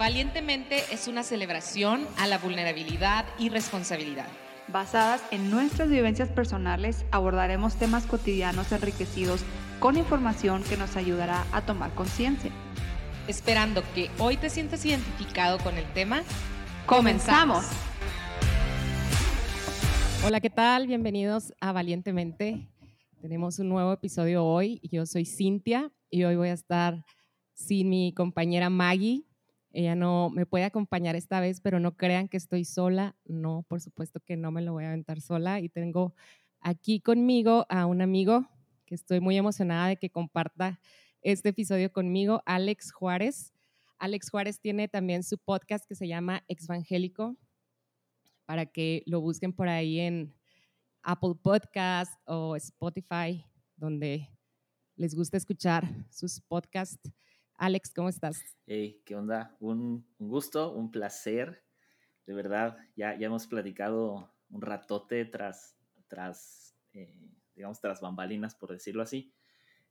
Valientemente es una celebración a la vulnerabilidad y responsabilidad. Basadas en nuestras vivencias personales, abordaremos temas cotidianos enriquecidos con información que nos ayudará a tomar conciencia. Esperando que hoy te sientas identificado con el tema, ¡comenzamos! Hola, ¿qué tal? Bienvenidos a Valientemente. Tenemos un nuevo episodio hoy. Yo soy Cintia y hoy voy a estar sin mi compañera Maggie. Ella no me puede acompañar esta vez, pero no crean que estoy sola. No, por supuesto que no me lo voy a aventar sola. Y tengo aquí conmigo a un amigo que estoy muy emocionada de que comparta este episodio conmigo, Alex Juárez. Alex Juárez tiene también su podcast que se llama Exvangélico, para que lo busquen por ahí en Apple Podcast o Spotify, donde les gusta escuchar sus podcasts. Alex, ¿cómo estás? Hey, ¿qué onda? Un, gusto, un placer. De verdad, ya, ya hemos platicado un ratote tras, tras eh, digamos, tras bambalinas, por decirlo así.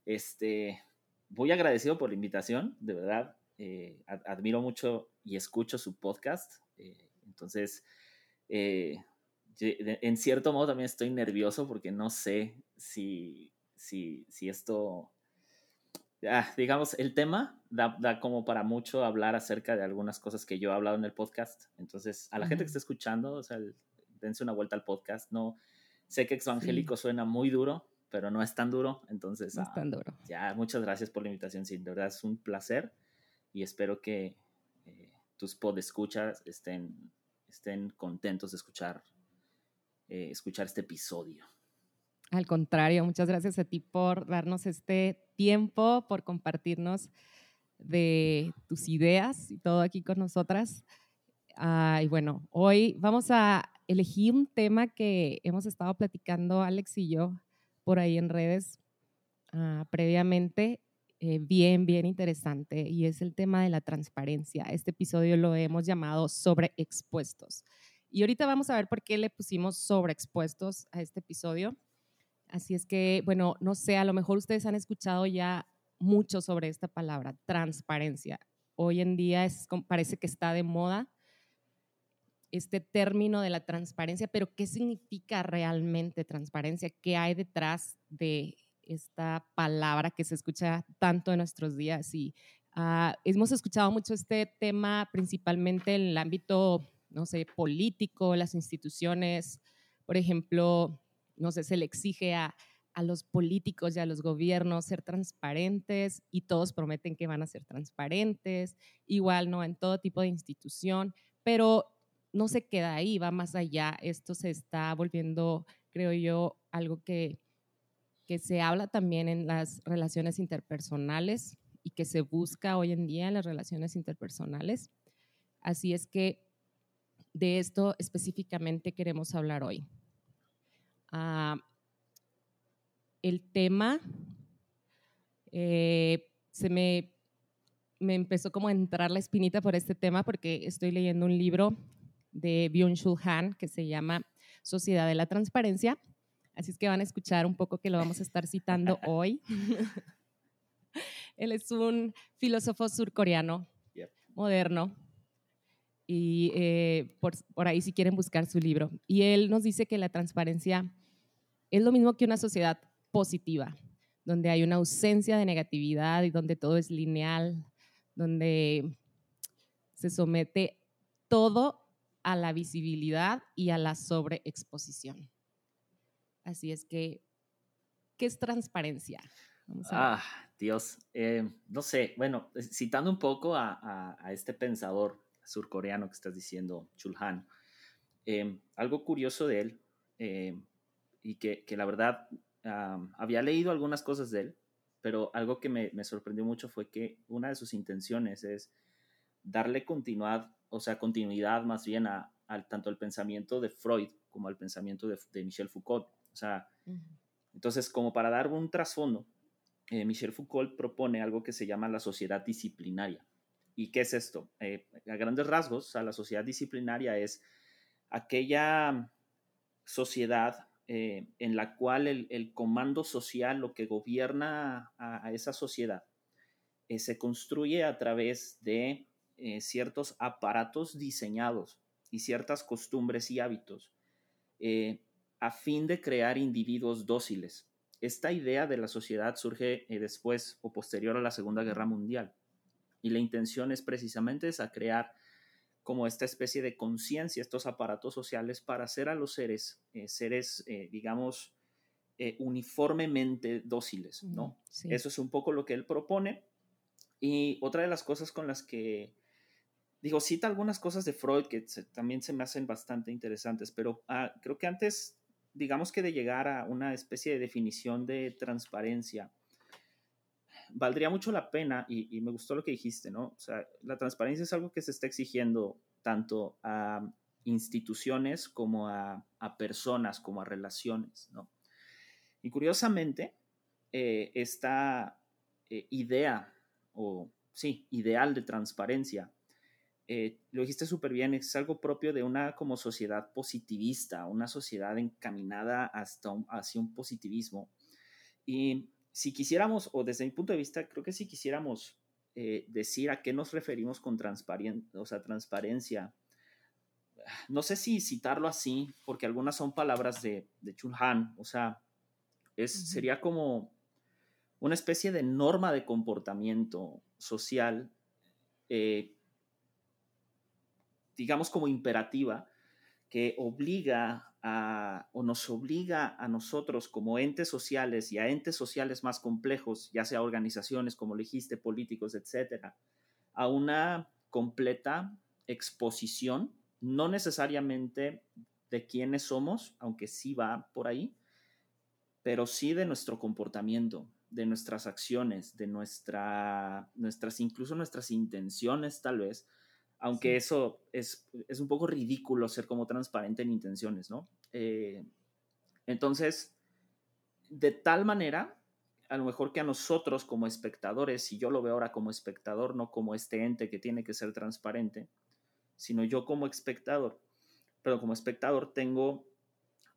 Este, muy agradecido por la invitación, de verdad. Eh, admiro mucho y escucho su podcast. Eh, entonces, en cierto modo también estoy nervioso porque no sé si, si esto Ah, digamos, el tema da, da, como para mucho hablar acerca de algunas cosas que yo he hablado en el podcast. Entonces, a la gente que está escuchando, o sea, dense una vuelta al podcast. No, sé que Exvangélico suena muy duro, pero no es tan duro. Entonces, no es tan duro. ya, muchas gracias por la invitación. Sí, de verdad es un placer y espero que eh, tus podescuchas estén, estén contentos de escuchar, eh, escuchar este episodio. Al contrario, muchas gracias a ti por darnos este tiempo, por compartirnos de tus ideas y todo aquí con nosotras. y bueno, hoy vamos a elegir un tema que hemos estado platicando Alex y yo por ahí en redes ah, previamente, eh, bien, bien interesante, y es el tema de la transparencia. Este episodio lo hemos llamado sobreexpuestos. Y ahorita vamos a ver por qué le pusimos sobreexpuestos a este episodio. Así es que, bueno, no sé, a lo mejor ustedes han escuchado ya mucho sobre esta palabra, transparencia. Hoy en día es, parece que está de moda este término de la transparencia, pero ¿qué significa realmente transparencia? ¿Qué hay detrás de esta palabra que se escucha tanto en nuestros días? Y uh, hemos escuchado mucho este tema principalmente en el ámbito, no sé, político, las instituciones, por ejemplo, no sé, se le exige a, los políticos y a los gobiernos ser transparentes y todos prometen que van a ser transparentes, igual, ¿no? En todo tipo de institución, pero no se queda ahí, va más allá. Esto se está volviendo, creo yo, algo que, que se habla también en las relaciones interpersonales y que se busca hoy en día en las relaciones interpersonales. Así es que de esto específicamente queremos hablar hoy. Ah, el tema eh, se me, me empezó como a entrar la espinita por este tema porque estoy leyendo un libro de Byung-Chul Han que se llama Sociedad de la Transparencia. Así es que van a escuchar un poco que lo vamos a estar citando hoy. Él es un filósofo surcoreano moderno y eh, por, por, ahí si quieren buscar su libro. Y él nos dice que la transparencia es lo mismo que una sociedad positiva, donde hay una ausencia de negatividad y donde todo es lineal, donde se somete todo a la visibilidad y a la sobreexposición. Así es que, ¿qué es transparencia? ah, Dios, eh, no sé, bueno, citando un poco a, este pensador surcoreano que estás diciendo, Chulhan, eh, algo curioso de él, eh, y que, que la verdad había leído algunas cosas de él, pero algo que me, me, sorprendió mucho fue que una de sus intenciones es darle continuidad, o sea, continuidad más bien a, tanto al pensamiento de Freud como al pensamiento de, de Michel Foucault. O sea, entonces, como para dar un trasfondo, eh, Michel Foucault propone algo que se llama la sociedad disciplinaria. ¿Y qué es esto? Eh, a grandes rasgos, o sea, la sociedad disciplinaria es aquella sociedad eh, en la cual el, comando social, lo que gobierna a, esa sociedad, eh, se construye a través de eh, ciertos aparatos diseñados y ciertas costumbres y hábitos a fin de crear individuos dóciles. Esta idea de la sociedad surge después o posterior a la Segunda Guerra Mundial y la intención es precisamente esa, crear como esta especie de conciencia, estos aparatos sociales para hacer a los seres, seres, digamos, uniformemente dóciles, ¿no? Eso es un poco lo que él propone y otra de las cosas con las que, digo, cita algunas cosas de Freud que también se me hacen bastante interesantes, pero ah, creo que antes, digamos que de llegar a una especie de definición de transparencia, valdría mucho la pena, y, me gustó lo que dijiste, ¿no? O sea, la transparencia es algo que se está exigiendo tanto a instituciones como a, personas, como a relaciones, ¿no? Y curiosamente, eh, esta eh, idea o sí, ideal de transparencia. Eh, lo dijiste súper bien, es algo propio de una como sociedad positivista, una sociedad encaminada hasta hacia un positivismo. Y si quisiéramos, o desde mi punto de vista, creo que si quisiéramos eh, decir a qué nos referimos con o sea, transparencia, no sé si citarlo así, porque algunas son palabras de, de Chulhan, o sea, es, sería como una especie de norma de comportamiento social, eh, digamos como imperativa, que obliga a, o nos obliga a nosotros como entes sociales y a entes sociales más complejos, ya sea organizaciones, como dijiste, políticos, etcétera, a una completa exposición, no necesariamente de quiénes somos, aunque sí va por ahí, pero sí de nuestro comportamiento, de nuestras acciones, de nuestra, nuestras, incluso nuestras intenciones tal vez, aunque eso es, es, un poco ridículo ser como transparente en intenciones, ¿no? Eh, entonces, de tal manera, a lo mejor que a nosotros como espectadores, si yo lo veo ahora como espectador, no como este ente que tiene que ser transparente, sino yo como espectador, pero como espectador tengo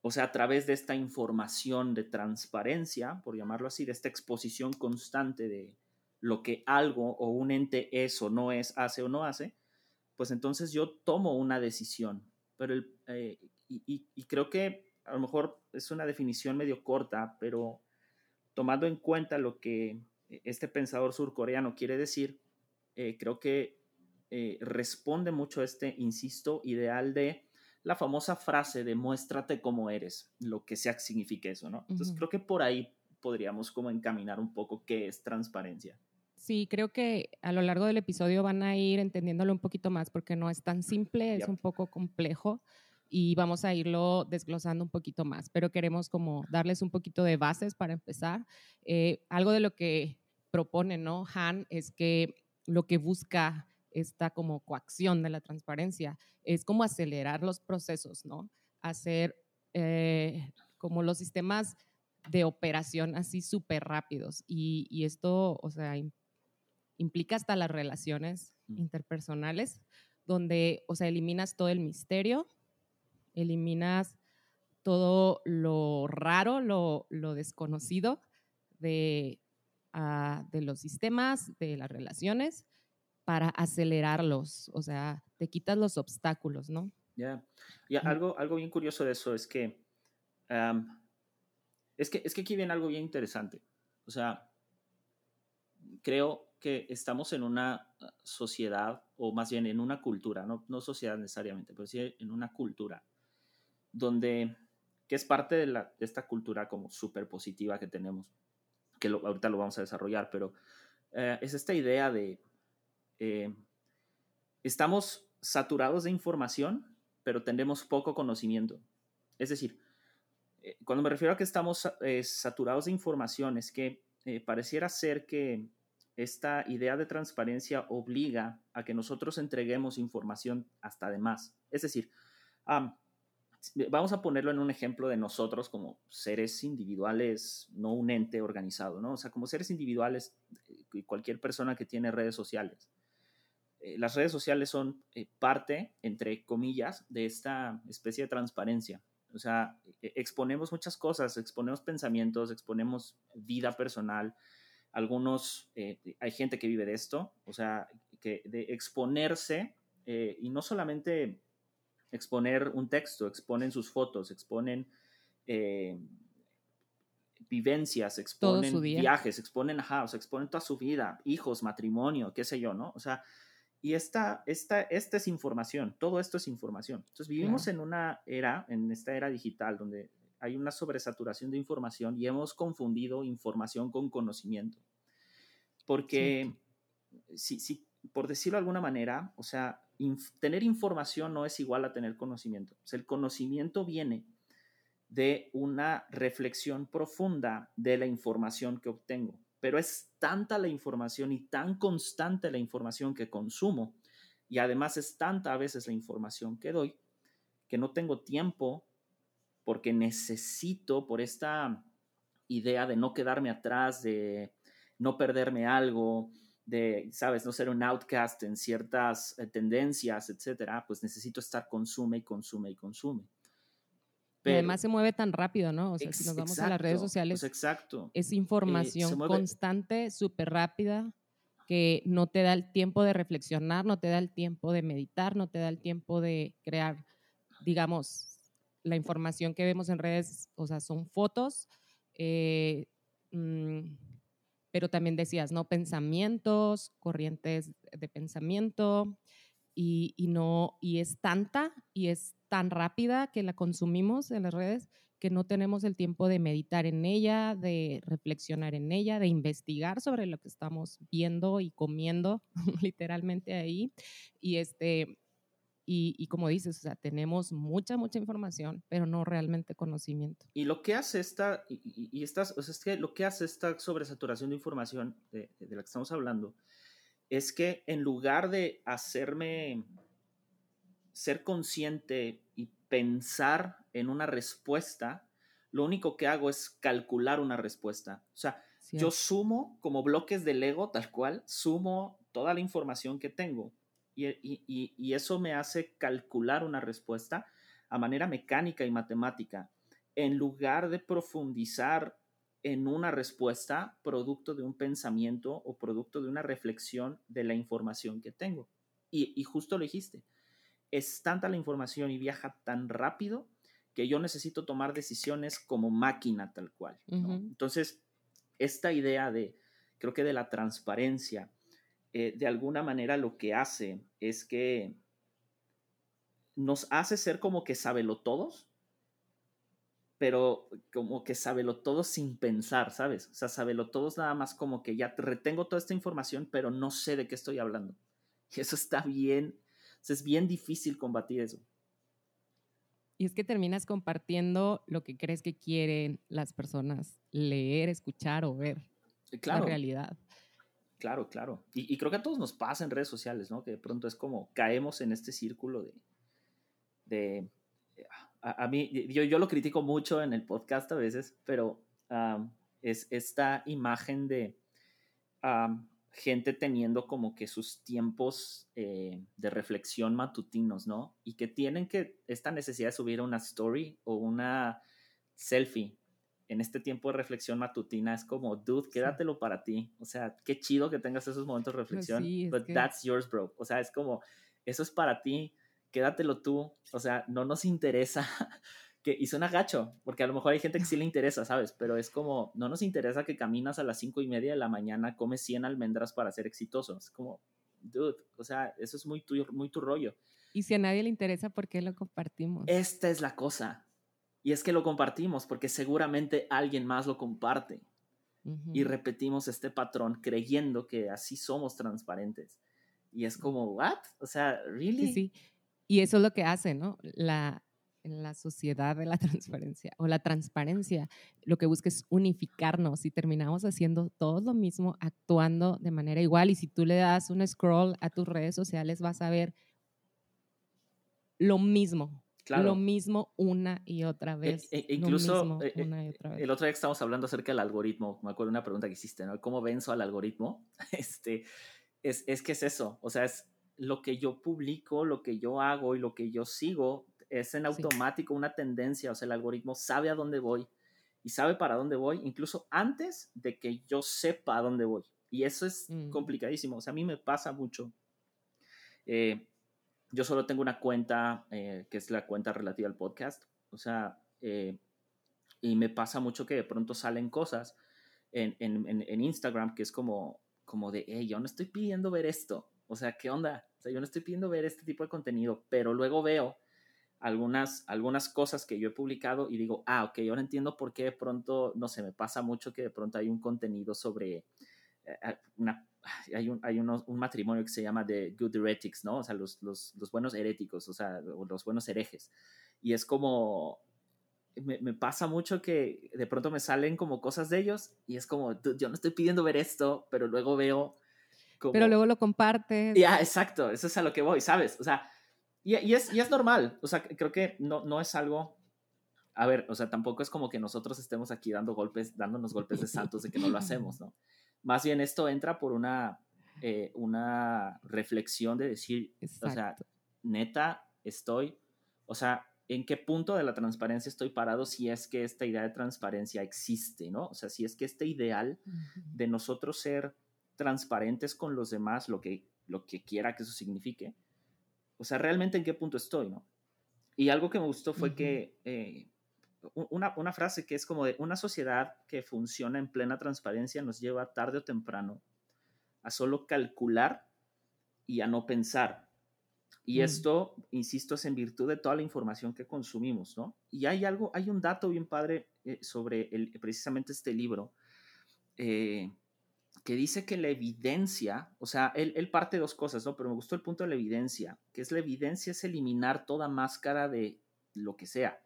o sea, a través de esta información de transparencia, por llamarlo así, de esta exposición constante de lo que algo o un ente es o no es, hace o no hace, pues entonces yo tomo una decisión. Pero el, eh, y, creo que a lo mejor es una definición medio corta, pero tomando en cuenta lo que este pensador surcoreano quiere decir, eh, creo que eh, responde mucho a este, insisto, ideal de la famosa frase de muéstrate como eres, lo que sea que signifique eso, ¿no? Entonces creo que por ahí podríamos como encaminar un poco qué es transparencia. Sí, creo que a lo largo del episodio van a ir entendiéndolo un poquito más porque no es tan simple, es un poco complejo y vamos a irlo desglosando un poquito más, pero queremos como darles un poquito de bases para empezar. Eh, algo de lo que propone, ¿no? Han es que lo que busca esta como coacción de la transparencia, es como acelerar los procesos, ¿no? Hacer eh, como los sistemas de operación así súper rápidos. Y, esto, o sea, implica hasta las relaciones interpersonales, donde, o sea, eliminas todo el misterio, eliminas todo lo raro, lo, desconocido de, ah, de los sistemas, de las relaciones, para acelerarlos, o sea, te quitas los obstáculos, ¿no? Ya, ya algo, algo bien curioso de eso es que, es que, es que aquí viene algo bien interesante. O sea, creo que estamos en una ah, sociedad, o más bien en una cultura, no, no sociedad necesariamente, pero sí en una cultura, donde, que es parte de, la, de esta cultura como súper positiva que tenemos, que ahorita lo vamos a desarrollar, pero eh, es esta idea de eh, estamos saturados de información, pero tenemos poco conocimiento. Es decir, eh, cuando me refiero a que estamos eh, saturados de información, es que pareciera ser que esta idea de transparencia obliga a que nosotros entreguemos información hasta de más. Es decir, vamos a ponerlo en un ejemplo de nosotros como seres individuales, no un ente organizado, ¿no? O sea, como seres individuales, cualquier persona que tiene redes sociales. Eh, las redes sociales son eh, parte, entre comillas, de esta especie de transparencia. O sea, e, exponemos muchas cosas, exponemos pensamientos, exponemos vida personal. Algunos, eh, hay gente que vive de esto, o sea, que de exponerse eh, y no solamente exponer un texto, exponen sus fotos, exponen eh, vivencias, exponen viajes, exponen, ajá, o sea, exponen toda su vida, hijos, matrimonio, qué sé yo, ¿no? O sea, y esta, esta, esta es información, todo esto es información. Entonces vivimos en una era, en esta era digital, donde hay una sobresaturación de información y hemos confundido información con conocimiento. Porque, si, si, por decirlo de alguna manera, o sea, tener información no es igual a tener conocimiento. O sea, el conocimiento viene de una reflexión profunda de la información que obtengo. Pero es tanta la información y tan constante la información que consumo y además es tanta a veces la información que doy que no tengo tiempo porque necesito por esta idea de no quedarme atrás, de no perderme algo, de, sabes, no ser un outcast en ciertas eh, tendencias, etcétera, pues necesito estar consume y consume y consume además se mueve tan rápido, ¿no? O sea, si nos vamos a las redes pues, sociales, exacto. es eh, información constante, súper rápida, que no te da el tiempo de reflexionar, no te da el tiempo de meditar, no te da el tiempo de crear, digamos, la información que vemos en redes, o sea, son fotos, eh, mm, pero también decías, ¿no? Pensamientos, corrientes de pensamiento, y, y no, y es tanta y es tan rápida que la consumimos en las redes que no tenemos el tiempo de meditar en ella, de reflexionar en ella, de investigar sobre lo que estamos viendo y comiendo literalmente ahí. Y este y, como dices, o sea, tenemos mucha, mucha información, pero no realmente conocimiento. Y lo que hace esta, y, y estas, o sea, es que lo que hace esta sobresaturación de información de, de la que estamos hablando, es que en lugar de hacerme ser consciente y pensar en una respuesta, lo único que hago es calcular una respuesta. O sea, yo sumo como bloques de Lego, tal cual, sumo toda la información que tengo y, eso me hace calcular una respuesta a manera mecánica y matemática, en lugar de profundizar en una respuesta producto de un pensamiento o producto de una reflexión de la información que tengo. Y, y justo lo dijiste, es tanta la información y viaja tan rápido que yo necesito tomar decisiones como máquina tal cual. Entonces, esta idea de, creo que de la transparencia, eh, de alguna manera lo que hace es que nos hace ser como que sabelo todos, pero como que sabelo todos sin pensar, ¿sabes? O sea, sabelo todos nada más como que ya retengo toda esta información, pero no sé de qué estoy hablando. Y eso está bien es bien difícil combatir eso. Y es que terminas compartiendo lo que crees que quieren las personas leer, escuchar o ver. Claro. La realidad. Claro, claro. Y, creo que a todos nos pasa en redes sociales, ¿no? Que de pronto es como caemos en este círculo de... de a, mí, yo, yo lo critico mucho en el podcast a veces, pero es esta imagen de gente teniendo como que sus tiempos eh, de reflexión matutinos, ¿no? Y que tienen que, esta necesidad de subir una story o una selfie en este tiempo de reflexión matutina es como, dude, quédatelo para ti. O sea, qué chido que tengas esos momentos de pues reflexión, but that's yours, bro. O sea, es como, eso es para ti, quédatelo tú. O sea, no nos interesa que, y suena gacho, porque a lo mejor hay gente que sí le interesa, ¿sabes? Pero es como, no nos interesa que caminas a las cinco y media de la mañana, comes 100 almendras para ser exitoso. Es como, dude, o sea, eso es muy tu, muy tu rollo. Y si a nadie le interesa, ¿por qué lo compartimos? Esta es la cosa. Y es que lo compartimos porque seguramente alguien más lo comparte. Y repetimos este patrón creyendo que así somos transparentes. Y es como, ¿what? O sea, ¿really? Sí, sí. Y eso es lo que hace, ¿no? La, la sociedad de la transparencia o la transparencia, lo que busca es unificarnos y terminamos haciendo todo lo mismo, actuando de manera igual. Y si tú le das un scroll a tus redes sociales, vas a ver lo mismo. Lo mismo una y otra vez. E, e incluso eh, eh, el otro día que estamos hablando acerca del algoritmo, me acuerdo de una pregunta que hiciste, ¿no? ¿Cómo venzo al algoritmo? Este, es, es que es eso, o sea, es lo que yo publico, lo que yo hago y lo que yo sigo es en automático una tendencia, o sea, el algoritmo sabe a dónde voy y sabe para dónde voy, incluso antes de que yo sepa a dónde voy. Y eso es mm. complicadísimo, o sea, a mí me pasa mucho Eh, yo solo tengo una cuenta eh, que es la cuenta relativa al podcast. O sea, eh, y me pasa mucho que de pronto salen cosas en, en, en, Instagram que es como, como de, hey, yo no estoy pidiendo ver esto. O sea, ¿qué onda? O sea, yo no estoy pidiendo ver este tipo de contenido, pero luego veo algunas, algunas cosas que yo he publicado y digo, ah, ok, ahora entiendo por qué de pronto, no sé, me pasa mucho que de pronto hay un contenido sobre eh, una, hay, un, hay un matrimonio que se llama The Good Heretics, ¿no? O sea, los, los, los buenos heréticos, o sea, los buenos herejes. Y es como, me, me, pasa mucho que de pronto me salen como cosas de ellos y es como, yo no estoy pidiendo ver esto, pero luego veo... Como, pero luego lo compartes. Ya, exacto, eso es a lo que voy, ¿sabes? O sea, y, y, es, y es normal, o sea, creo que no, no es algo... A ver, o sea, tampoco es como que nosotros estemos aquí dando golpes, dándonos golpes de santos de que no lo hacemos, ¿no? Más bien esto entra por una, eh, una reflexión de decir, o sea, neta, estoy, o sea, ¿en qué punto de la transparencia estoy parado si es que esta idea de transparencia existe, ¿no? O sea, si es que este ideal de nosotros ser transparentes con los demás, lo que, lo que quiera que eso signifique, o sea, realmente en qué punto estoy, ¿no? Y algo que me gustó fue que eh, una, una, frase que es como de una sociedad que funciona en plena transparencia nos lleva tarde o temprano a solo calcular y a no pensar. Y mm. esto, insisto, es en virtud de toda la información que consumimos, ¿no? Y hay algo, hay un dato bien padre eh, sobre el, precisamente este libro, eh, que dice que la evidencia, o sea, él, él, parte de dos cosas, ¿no? Pero me gustó el punto de la evidencia, que es la evidencia es eliminar toda máscara de lo que sea.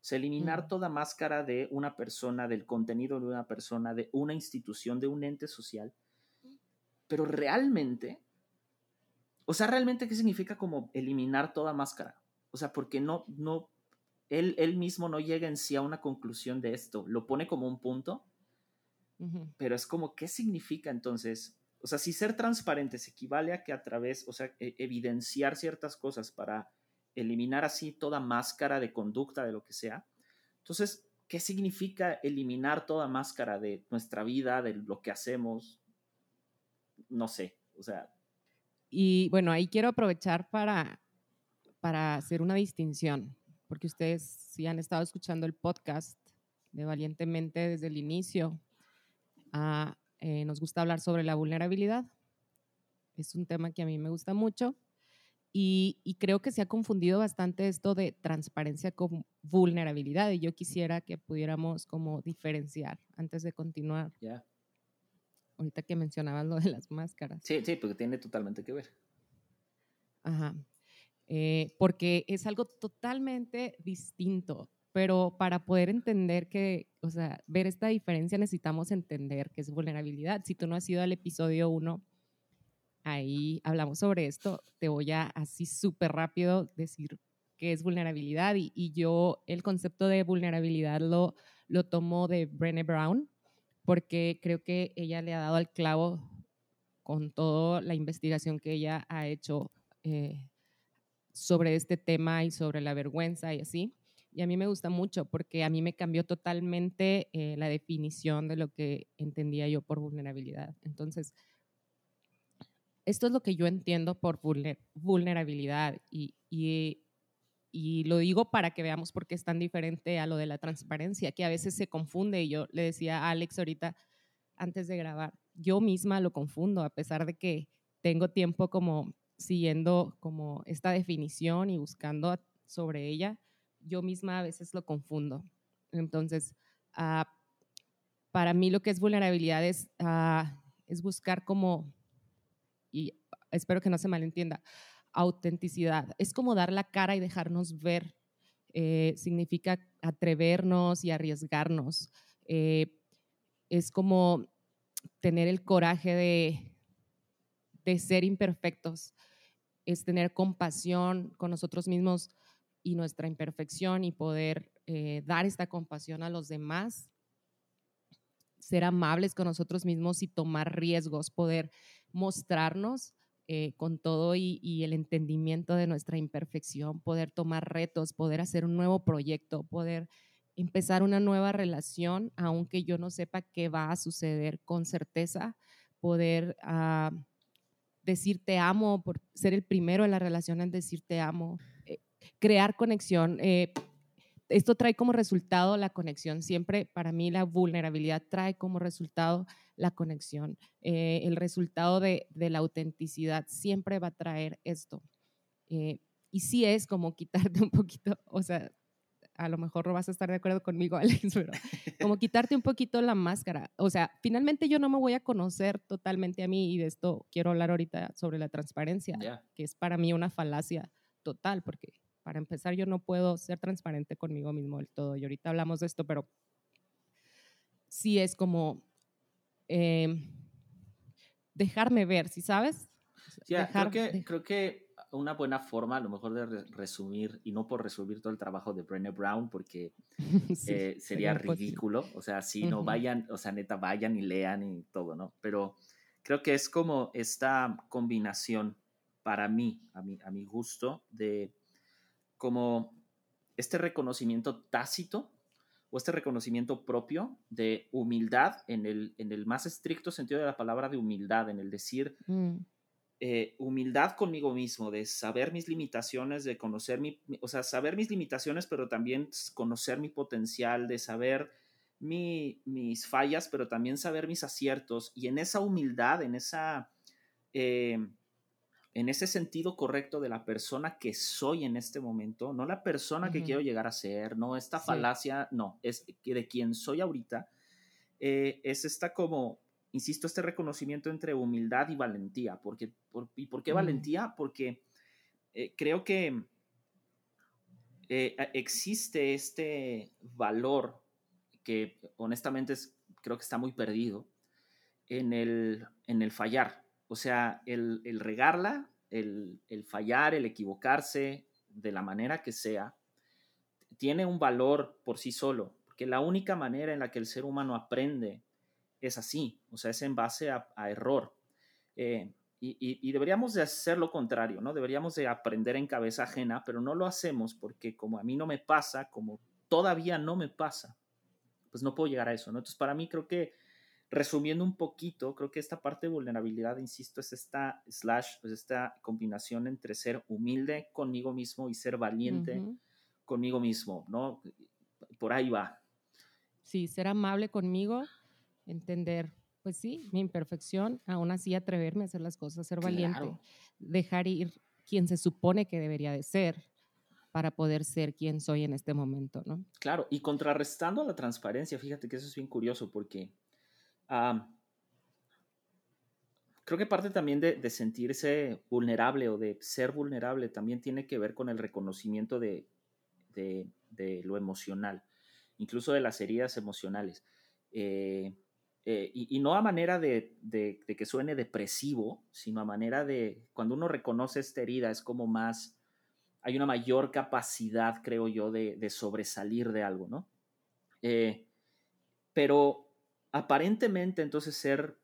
O sea, eliminar toda máscara de una persona, del contenido de una persona, de una institución, de un ente social. Pero realmente, o sea, realmente, ¿qué significa como eliminar toda máscara? O sea, porque no, no, él, él mismo no llega en sí a una conclusión de esto, lo pone como un punto, pero es como, ¿qué significa entonces? O sea, si ser transparente se equivale a que a través, o sea, e, evidenciar ciertas cosas para eliminar así toda máscara de conducta, de lo que sea. Entonces, ¿qué significa eliminar toda máscara de nuestra vida, de lo que hacemos? No sé, o sea. Y bueno, ahí quiero aprovechar para, para hacer una distinción, porque ustedes si han estado escuchando el podcast de Valientemente desde el inicio, ah, eh, nos gusta hablar sobre la vulnerabilidad. Es un tema que a mí me gusta mucho y, creo que se ha confundido bastante esto de transparencia con vulnerabilidad y yo quisiera que pudiéramos como diferenciar antes de continuar. Ya. Ahorita que mencionabas lo de las máscaras. Sí, sí, porque tiene totalmente que ver. Ajá. Eh, porque es algo totalmente distinto, pero para poder entender que, o sea, ver esta diferencia necesitamos entender qué es vulnerabilidad. Si tú no has ido al episodio 1, ahí hablamos sobre esto. Te voy a así súper rápido decir qué es vulnerabilidad y, yo el concepto de vulnerabilidad lo, lo tomo de Brené Brown porque creo que ella le ha dado al clavo con toda la investigación que ella ha hecho eh, sobre este tema y sobre la vergüenza y así. Y a mí me gusta mucho porque a mí me cambió totalmente eh, la definición de lo que entendía yo por vulnerabilidad. Entonces, esto es lo que yo entiendo por vulnerabilidad y, y, lo digo para que veamos por qué es tan diferente a lo de la transparencia, que a veces se confunde. Y yo le decía a Alex ahorita, antes de grabar, yo misma lo confundo, a pesar de que tengo tiempo como siguiendo como esta definición y buscando sobre ella, yo misma a veces lo confundo. Entonces, ah, para mí lo que es vulnerabilidad es, ah, es buscar como y espero que no se malentienda, autenticidad. Es como dar la cara y dejarnos ver. Eh, significa atrevernos y arriesgarnos. Eh, es como tener el coraje de, de ser imperfectos. Es tener compasión con nosotros mismos y nuestra imperfección y poder eh, dar esta compasión a los demás ser amables con nosotros mismos y tomar riesgos, poder mostrarnos eh, con todo y, el entendimiento de nuestra imperfección, poder tomar retos, poder hacer un nuevo proyecto, poder empezar una nueva relación, aunque yo no sepa qué va a suceder con certeza, poder ah, decir te amo, por ser el primero en la relación en decir te amo, eh, crear conexión. Eh, esto trae como resultado la conexión. Siempre para mí la vulnerabilidad trae como resultado la conexión. Eh, el resultado de, la autenticidad siempre va a traer esto. y sí es como quitarte un poquito, o sea, a lo mejor no vas a estar de acuerdo conmigo, Alex, pero como quitarte un poquito la máscara. O sea, finalmente yo no me voy a conocer totalmente a mí y de esto quiero hablar ahorita sobre la transparencia, que es para mí una falacia total, porque para empezar yo no puedo ser transparente conmigo mismo del todo y ahorita hablamos de esto, pero sí es como em, dejarme ver, ¿sí sabes? creo, que, creo que una buena forma, a lo mejor, de resumir, y no por resumir todo el trabajo de Brené Brown, porque eh, sería ridículo. O sea, si no vayan, o sea, neta, vayan y lean y todo, ¿no? Pero creo que es como esta combinación para mí, a mi, a mi gusto, de como este reconocimiento tácito o este reconocimiento propio de humildad en el, en el más estricto sentido de la palabra de humildad, en el decir, mm. Eh, humildad conmigo mismo, de saber mis limitaciones, de conocer mi, o sea, saber mis limitaciones, pero también conocer mi potencial, de saber mi, mis fallas, pero también saber mis aciertos. Y en esa humildad, en esa... Eh, en ese sentido correcto de la persona que soy en este momento, no la persona que quiero llegar a ser, no esta falacia, no, es de quien soy ahorita, eh, es esta como insisto, este reconocimiento entre humildad y valentía. Porque, ¿Y por qué valentía? Porque eh, creo que eh, existe este valor que honestamente creo que está muy perdido en el, en el fallar. O sea, el, regarla, el, el, fallar, el equivocarse de la manera que sea, tiene un valor por sí solo, porque la única manera en la que el ser humano aprende es así, o sea, es en base a, error. Eh, y, deberíamos de hacer lo contrario, ¿no? Deberíamos de aprender en cabeza ajena, pero no lo hacemos porque como a mí no me pasa, como todavía no me pasa, pues no puedo llegar a eso, ¿no? Entonces, para mí creo que, resumiendo un poquito, creo que esta parte de vulnerabilidad, insisto, es esta slash, pues esta combinación entre ser humilde conmigo mismo y ser valiente conmigo mismo, ¿no? Por ahí va. Sí, ser amable conmigo entender, pues sí, mi imperfección, aún así atreverme a hacer las cosas, ser valiente, dejar ir quien se supone que debería de ser para poder ser quien soy en este momento, ¿no? Claro, y contrarrestando la transparencia, fíjate que eso es bien curioso porque creo que parte también de, de, sentirse vulnerable o de ser vulnerable también tiene que ver con el reconocimiento de, de, de lo emocional, incluso de las heridas emocionales. Eh, eh, y, no a manera de, que suene depresivo, sino a manera de, cuando uno reconoce esta herida, es como más, hay una mayor capacidad, creo yo, de, sobresalir de algo, ¿no? Eh, pero aparentemente entonces ser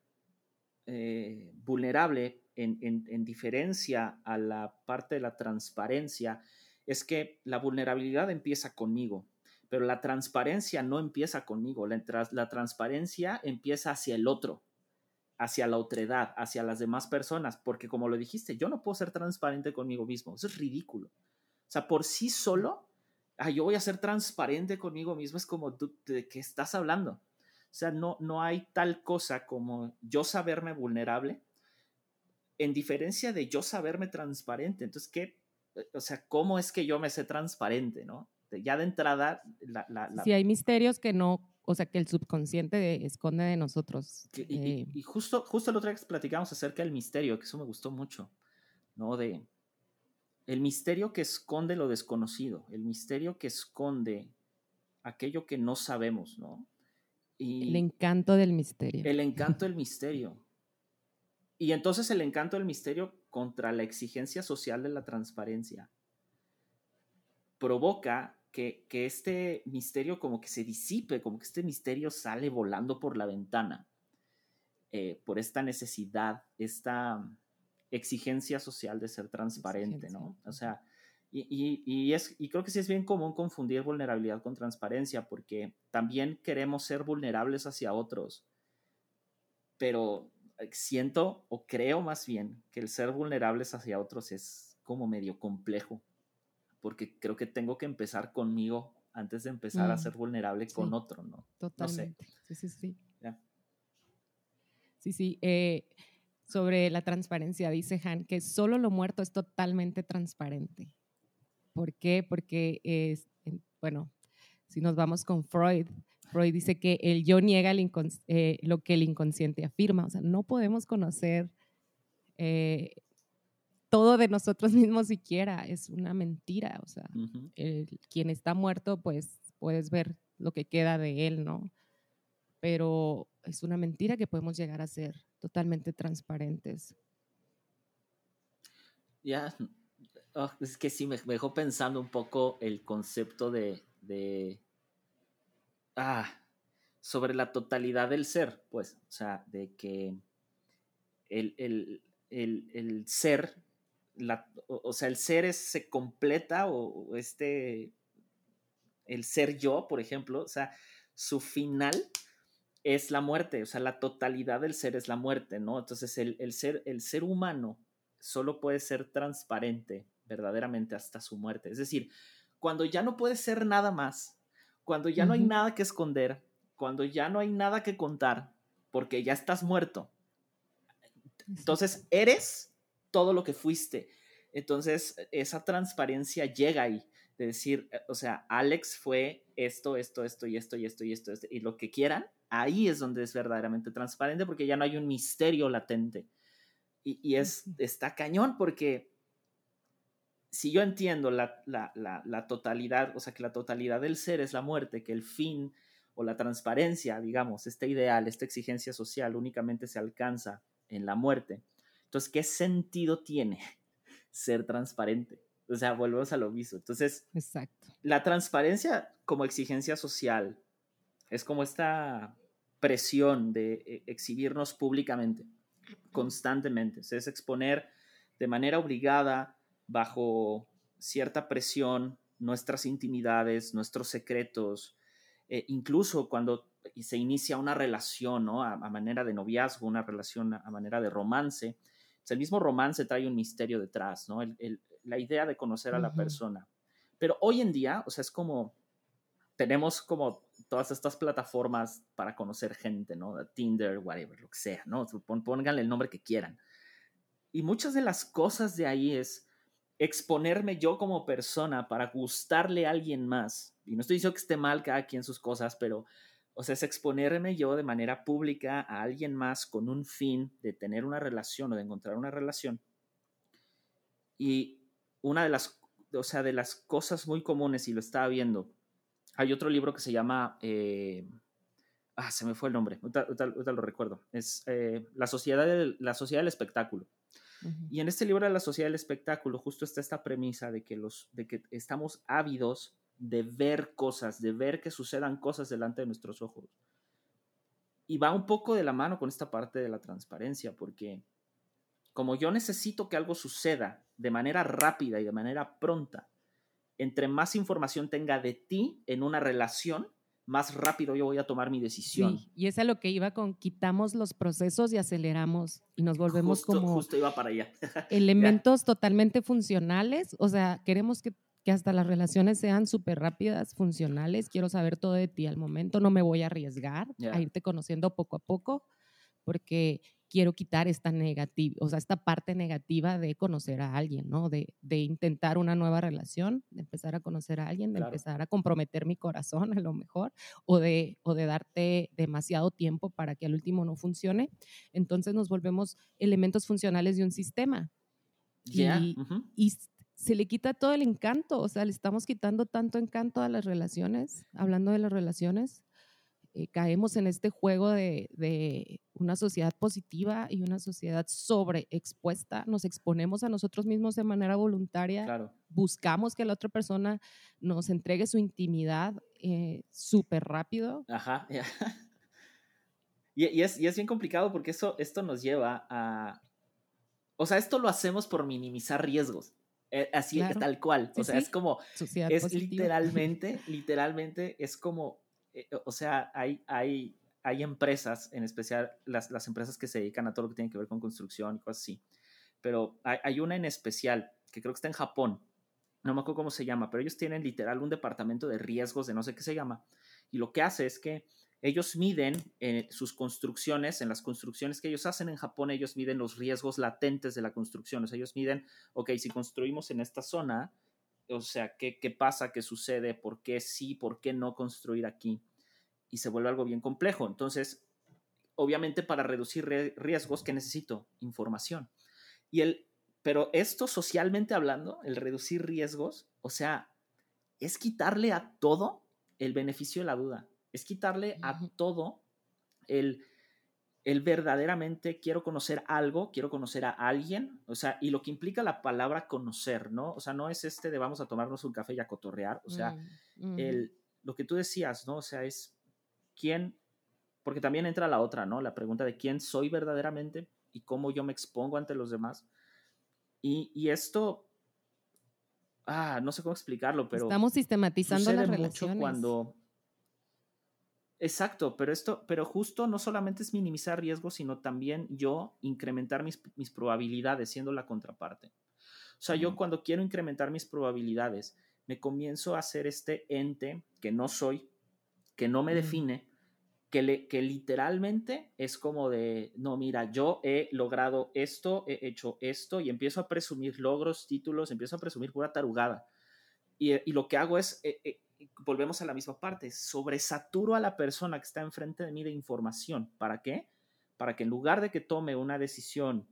eh, vulnerable en, en diferencia a la parte de la transparencia es que la vulnerabilidad empieza conmigo, pero la transparencia no empieza conmigo, la, la transparencia empieza hacia el otro, hacia la otredad, hacia las demás personas, porque como lo dijiste, yo no puedo ser transparente conmigo mismo, eso es ridículo. O sea, por sí solo, ah, yo voy a ser transparente conmigo mismo, es como ¿de qué estás hablando? O sea, no, no hay tal cosa como yo saberme vulnerable en diferencia de yo saberme transparente. Entonces, ¿qué? O sea, ¿cómo es que yo me sé transparente, no? ya de entrada, la, la, hay misterios que no, o sea, que el subconsciente esconde de nosotros. Eh. y, justo, justo el otro día que platicamos acerca del misterio, que eso me gustó mucho, ¿no? De el misterio que esconde lo desconocido, el misterio que esconde aquello que no sabemos, ¿no? Y el encanto del misterio. El encanto del misterio. Y entonces el encanto del misterio contra la exigencia social de la transparencia provoca que, este misterio como que se disipe, como que este misterio sale volando por la ventana eh, por esta necesidad, esta exigencia social de ser transparente, ¿no? O sea, y, es, y creo que sí es bien común confundir vulnerabilidad con transparencia, porque también queremos ser vulnerables hacia otros, pero siento o creo más bien que el ser vulnerables hacia otros es como medio complejo, porque creo que tengo que empezar conmigo antes de empezar a mm, ser vulnerable con otro, ¿no? Totalmente. Sí, sí, sí. Sí, sí. Eh, sobre la transparencia, dice Han, que solo lo muerto es totalmente transparente. ¿Por qué? Porque, es, bueno, si nos vamos con Freud, Freud dice que el yo niega eh, lo que el inconsciente afirma. O sea, no podemos conocer eh, todo de nosotros mismos siquiera. Es una mentira. O sea, quien está muerto, pues puedes ver lo que queda de él, ¿no? Pero es una mentira que podemos llegar a ser totalmente transparentes. Ya, oh, es que sí, me, dejó pensando un poco el concepto de, ah, sobre la totalidad del ser, pues, o sea, de que el, el, el, el ser, o, sea, el ser se completa o, o este, el ser yo, por ejemplo, o sea, su final es la muerte, o sea, la totalidad del ser es la muerte, ¿no? Entonces el, ser, el ser humano solo puede ser transparente verdaderamente hasta su muerte. Es decir, cuando ya no puede ser nada más, cuando ya no hay nada que esconder, cuando ya no hay nada que contar, porque ya estás muerto. Entonces eres todo lo que fuiste. Entonces esa transparencia llega ahí, de decir, eh, o sea, Alex fue esto, esto, esto y esto y esto y esto, esto y lo que quieran, ahí es donde es verdaderamente transparente porque ya no hay un misterio latente. Y, es, está cañón porque si yo entiendo la, totalidad, o sea, que la totalidad del ser es la muerte, que el fin o la transparencia, digamos, este ideal, esta exigencia social únicamente se alcanza en la muerte. Entonces, ¿qué sentido tiene ser transparente? O sea, volvemos a lo mismo. Entonces, Exacto. la transparencia como exigencia social es como esta presión de eh, exhibirnos públicamente, constantemente. es exponer de manera obligada, bajo cierta presión, nuestras intimidades, nuestros secretos, eh, incluso cuando se inicia una relación, ¿no? A, manera de noviazgo, una relación a, manera de romance. el mismo romance trae un misterio detrás, ¿no? la idea de conocer a la persona. Pero hoy en día, o sea, es como tenemos como todas estas plataformas para conocer gente, ¿no? Tinder, whatever, lo que sea, ¿no? Pónganle el nombre que quieran. Y muchas de las cosas de ahí es exponerme yo como persona para gustarle a alguien más. Y no estoy diciendo que esté mal cada quien sus cosas, pero, o sea, es exponerme yo de manera pública a alguien más con un fin de tener una relación o de encontrar una relación. Y una de las, o sea, de las cosas muy comunes, y lo estaba viendo, hay otro libro que se llama, eh, ah, se me fue el nombre, ahorita, lo recuerdo, es eh, la, sociedad del, la Sociedad del Espectáculo. Y en este libro de la Sociedad del Espectáculo justo está esta premisa de que, los, de que estamos ávidos de ver cosas, de ver que sucedan cosas delante de nuestros ojos. Y va un poco de la mano con esta parte de la transparencia, porque como yo necesito que algo suceda de manera rápida y de manera pronta, entre más información tenga de ti en una relación, más rápido yo voy a tomar mi decisión. Sí, y es a lo que iba con quitamos los procesos y aceleramos y nos volvemos como justo iba para allá. elementos totalmente funcionales, o sea, queremos que, que hasta las relaciones sean súper rápidas, funcionales, quiero saber todo de ti al momento, no me voy a arriesgar a irte conociendo poco a poco, porque quiero quitar esta negativa, o sea, esta parte negativa de conocer a alguien, ¿no? De, de, intentar una nueva relación, de empezar a conocer a alguien, de empezar a comprometer mi corazón a lo mejor, o de, o de darte demasiado tiempo para que al último no funcione. Entonces nos volvemos elementos funcionales de un sistema. Y, y se le quita todo el encanto, o sea, le estamos quitando tanto encanto a las relaciones, hablando de las relaciones, eh, caemos en este juego de, una sociedad positiva y una sociedad sobreexpuesta, nos exponemos a nosotros mismos de manera voluntaria, buscamos que la otra persona nos entregue su intimidad eh, súper rápido. Ajá, y, es, y, es, bien complicado porque eso, esto nos lleva a... O sea, esto lo hacemos por minimizar riesgos. Eh, así, tal cual. o sea, es como... es literalmente, literalmente, es como eh, o sea, hay, hay, hay empresas, en especial las, las, empresas que se dedican a todo lo que tiene que ver con construcción y cosas así, pero hay, una en especial que creo que está en Japón, no me acuerdo cómo se llama, pero ellos tienen literal un departamento de riesgos de no sé qué se llama, y lo que hace es que ellos miden eh, sus construcciones, en las construcciones que ellos hacen en Japón, ellos miden los riesgos latentes de la construcción, o sea, ellos miden, ok, si construimos en esta zona, o sea, ¿qué, qué pasa? ¿Qué sucede? ¿Por qué sí? ¿Por qué no construir aquí? Y se vuelve algo bien complejo. Entonces, obviamente para reducir riesgos, ¿qué necesito? Información. Y el, pero esto socialmente hablando, el reducir riesgos, o sea, es quitarle a todo el beneficio de la duda, es quitarle a todo el, el verdaderamente quiero conocer algo, quiero conocer a alguien, o sea, y lo que implica la palabra conocer, ¿no? O sea, no es este de vamos a tomarnos un café y a cotorrear, o sea, mm, el, lo que tú decías, ¿no? O sea, es quién, porque también entra la otra, ¿no? La pregunta de quién soy verdaderamente y cómo yo me expongo ante los demás. Y, esto, ah, no sé cómo explicarlo, pero... Estamos sistematizando las relaciones. cuando... Exacto, pero esto, pero justo no solamente es minimizar riesgos, sino también yo incrementar mis, mis probabilidades, siendo la contraparte. O sea, yo cuando quiero incrementar mis probabilidades, me comienzo a hacer este ente que no soy, que no me define, que, le, que literalmente es como de, no, mira, yo he logrado esto, he hecho esto y empiezo a presumir logros, títulos, empiezo a presumir pura tarugada. Y, y lo que hago es, eh, eh, volvemos a la misma parte, sobresaturo a la persona que está enfrente de mí de información. ¿Para qué? Para que en lugar de que tome una decisión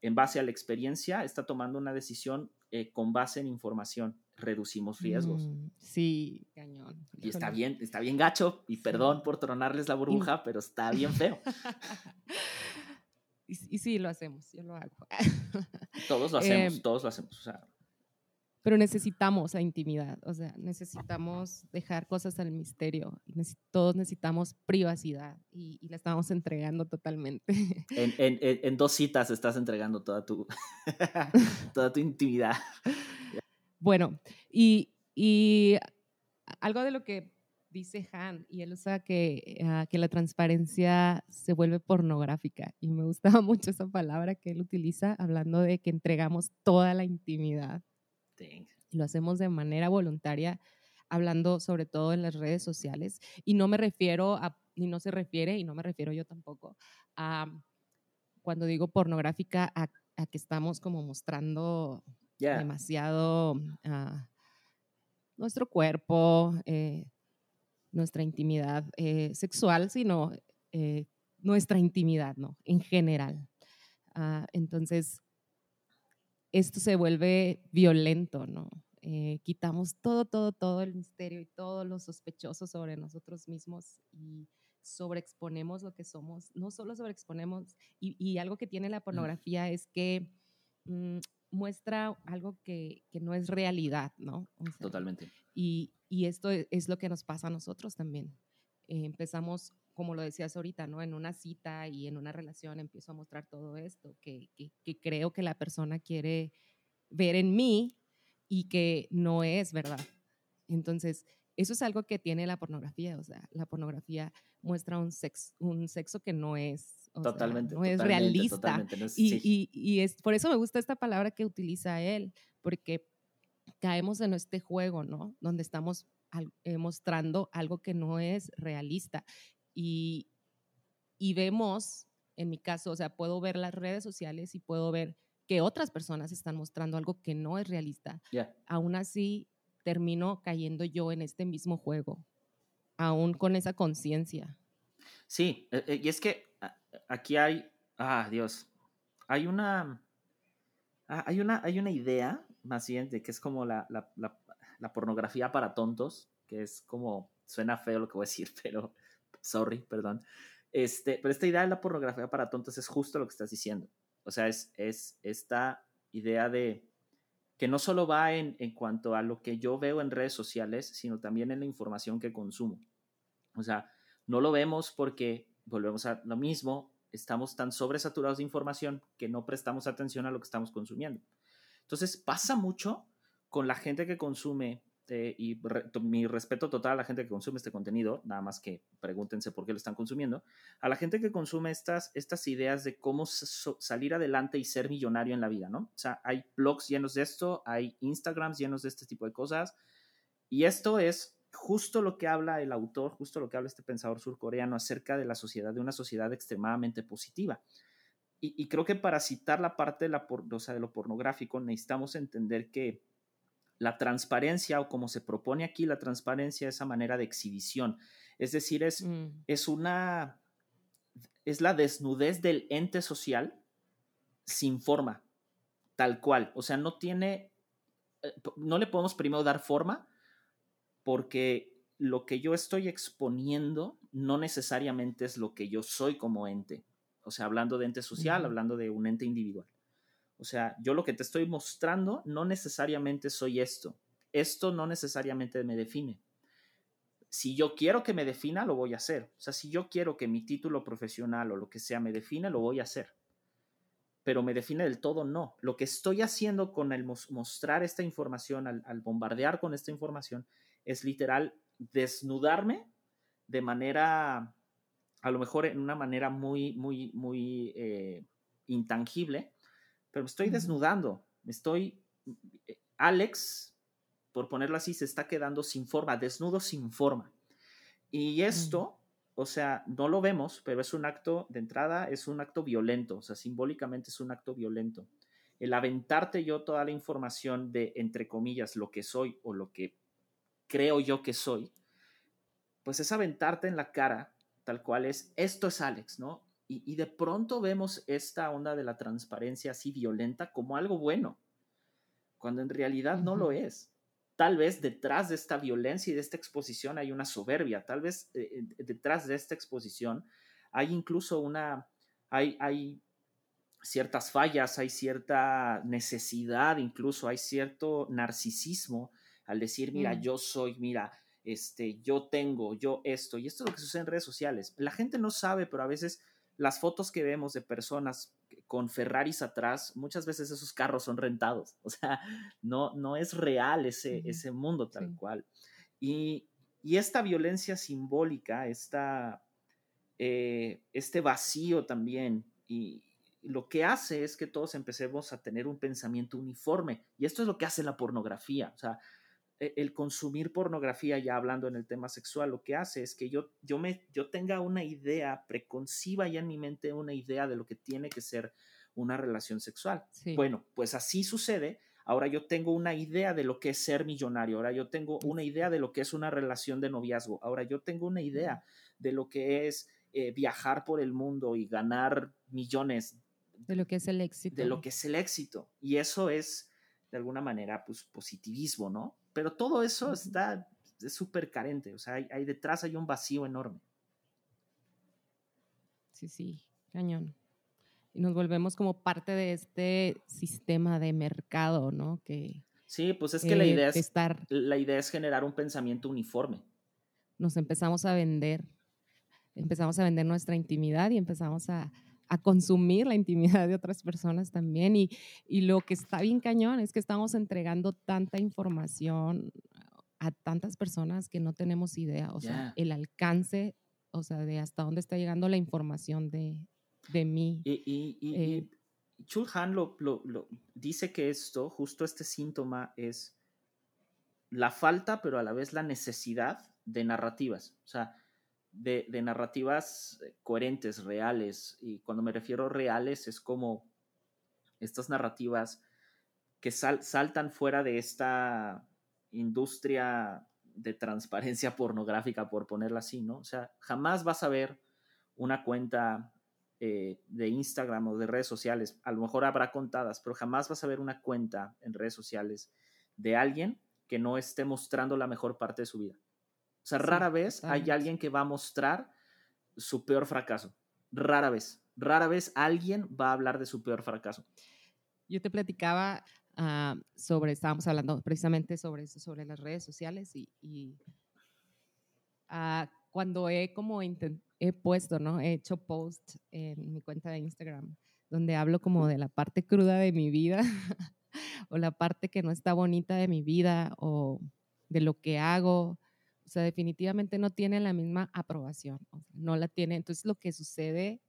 en base a la experiencia, está tomando una decisión eh, con base en información reducimos riesgos. Mm, sí, cañón. Y está bien, está bien gacho, y perdón por tronarles la burbuja, pero está bien feo. y, sí, lo hacemos, yo lo hago. todos lo hacemos, em, todos lo hacemos. Pero necesitamos la intimidad, o sea, necesitamos dejar cosas al misterio, todos necesitamos privacidad y, la estamos entregando totalmente. En, en, en, dos citas estás entregando toda tu, toda tu intimidad. Bueno, y, y algo de lo que dice Han, y él usa que, ah, que la transparencia se vuelve pornográfica, y me gustaba mucho esa palabra que él utiliza hablando de que entregamos toda la intimidad. Y lo hacemos de manera voluntaria, hablando sobre todo en las redes sociales, y no me refiero a, y no se refiere, y no me refiero yo tampoco, a cuando digo pornográfica, a, a que estamos como mostrando demasiado ah, nuestro cuerpo, eh, nuestra intimidad eh, sexual, sino eh, nuestra intimidad, ¿no? En general. Ah, entonces, esto se vuelve violento, ¿no? quitamos todo, todo, todo el misterio y todo lo sospechoso sobre nosotros mismos y sobreexponemos lo que somos. No solo sobreexponemos, y, y algo que tiene la pornografía es que mm, muestra algo que, que no es realidad, ¿no? Totalmente. Y, y, esto es lo que nos pasa a nosotros también. Eh, empezamos, como lo decías ahorita, ¿no? En una cita y en una relación empiezo a mostrar todo esto que, que, que creo que la persona quiere ver en mí y que no es verdad. Entonces, eso es algo que tiene la pornografía, o sea, la pornografía muestra un, sex, un sexo que no es totalmente. no es realista. y, y, es, por eso me gusta esta palabra que utiliza él, porque caemos en este juego, ¿no? Donde estamos eh, mostrando algo que no es realista. Y, y vemos, en mi caso, o sea, puedo ver las redes sociales y puedo ver que otras personas están mostrando algo que no es realista. Aún así, termino cayendo yo en este mismo juego, aún con esa conciencia. Sí, e, e, y es que aquí hay, ah, Dios, hay una, ah, hay una, hay una idea, más bien, de que es como la, la, la, pornografía para tontos, que es como, suena feo lo que voy a decir, pero, sorry, perdón. Este, pero esta idea de la pornografía para tontos es justo lo que estás diciendo. O sea, es, es esta idea de que no solo va en, en cuanto a lo que yo veo en redes sociales, sino también en la información que consumo. O sea, no lo vemos porque volvemos a lo mismo, estamos tan sobresaturados de información que no prestamos atención a lo que estamos consumiendo. Entonces pasa mucho con la gente que consume eh, y mi respeto total a la gente que consume este contenido, nada más que pregúntense por qué lo están consumiendo, a la gente que consume estas, estas ideas de cómo salir adelante y ser millonario en la vida, ¿no? O sea, hay blogs llenos de esto, hay Instagrams llenos de este tipo de cosas, y esto es justo lo que habla el autor, justo lo que habla este pensador surcoreano acerca de la sociedad, de una sociedad extremadamente positiva. Y, creo que para citar la parte de, la sea, de lo pornográfico, necesitamos entender que la transparencia o como se propone aquí la transparencia, esa manera de exhibición. Es decir, es, mm. es una, es la desnudez del ente social sin forma, tal cual. O sea, no tiene, eh, no le podemos primero dar forma porque lo que yo estoy exponiendo no necesariamente es lo que yo soy como ente. O sea, hablando de ente social, hablando de un ente individual. O sea, yo lo que te estoy mostrando no necesariamente soy esto. Esto no necesariamente me define. Si yo quiero que me defina, lo voy a hacer. O sea, si yo quiero que mi título profesional o lo que sea me define, lo voy a hacer. Pero me define del todo, no. Lo que estoy haciendo con el mostrar esta información, al, bombardear con esta información, es literal desnudarme de manera, a lo mejor en una manera muy, muy, muy eh, intangible, pero me estoy desnudando, me estoy, eh, Alex, por ponerlo así, se está quedando sin forma, desnudo sin forma. Y esto, o sea, no lo vemos, pero es un acto, de entrada, es un acto violento, o sea, simbólicamente es un acto violento. El aventarte yo toda la información de, entre comillas, lo que soy o lo que creo yo que soy, pues es aventarte en la cara, tal cual es, esto es Alex, ¿no? Y, de pronto vemos esta onda de la transparencia así violenta como algo bueno, cuando en realidad no lo es. Tal vez detrás de esta violencia y de esta exposición hay una soberbia, tal vez eh, eh, detrás de esta exposición hay incluso una, hay, hay ciertas fallas, hay cierta necesidad, incluso hay cierto narcisismo al decir, mira, mm. yo soy, mira, este, yo tengo, yo esto, y esto es lo que sucede en redes sociales. La gente no sabe, pero a veces las fotos que vemos de personas con Ferraris atrás, muchas veces esos carros son rentados, o sea, no, no es real ese, ese mundo tal cual. Y, esta violencia simbólica, esta, eh, este vacío también, y lo que hace es que todos empecemos a tener un pensamiento uniforme, y esto es lo que hace la pornografía, o sea, el consumir pornografía, ya hablando en el tema sexual, lo que hace es que yo, yo, me, yo tenga una idea, preconciba ya en mi mente una idea de lo que tiene que ser una relación sexual. Bueno, pues así sucede. Ahora yo tengo una idea de lo que es ser millonario. Ahora yo tengo una idea de lo que es una relación de noviazgo. Ahora yo tengo una idea de lo que es eh, viajar por el mundo y ganar millones. De lo que es el éxito. De lo que es el éxito. Y eso es, de alguna manera, pues positivismo, ¿no? Pero todo eso está súper carente, o sea, hay, detrás hay un vacío enorme. Sí, sí, cañón. Y nos volvemos como parte de este sistema de mercado, ¿no? Que, sí, pues es que la, idea es, estar, la idea es generar un pensamiento uniforme. Nos empezamos a vender, empezamos a vender nuestra intimidad y empezamos a, a consumir la intimidad de otras personas también. Y, y, lo que está bien cañón es que estamos entregando tanta información a tantas personas que no tenemos idea, o sea, el alcance, o sea, de hasta dónde está llegando la información de, de mí. Y, y, y, eh, Chulhan lo, lo, lo, dice que esto, justo este síntoma es la falta, pero a la vez la necesidad de narrativas. O sea, de, narrativas eh, coherentes, reales. Y cuando me refiero reales es como estas narrativas que saltan fuera de esta industria de transparencia pornográfica, por ponerla así, ¿no? O sea, jamás vas a ver una cuenta eh, de Instagram o de redes sociales, a lo mejor habrá contadas, pero jamás vas a ver una cuenta en redes sociales de alguien que no esté mostrando la mejor parte de su vida. O sea, rara vez hay alguien que va a mostrar su peor fracaso. Rara vez. Rara vez alguien va a hablar de su peor fracaso. Yo te platicaba ah, sobre, estábamos hablando precisamente sobre eso, sobre las redes sociales y, ah, cuando he como he puesto, ¿no? He hecho post en mi cuenta de Instagram donde hablo como de la parte cruda de mi vida o la parte que no está bonita de mi vida o de lo que hago. O sea, definitivamente no tiene la misma aprobación, no la tiene. Entonces, lo que sucede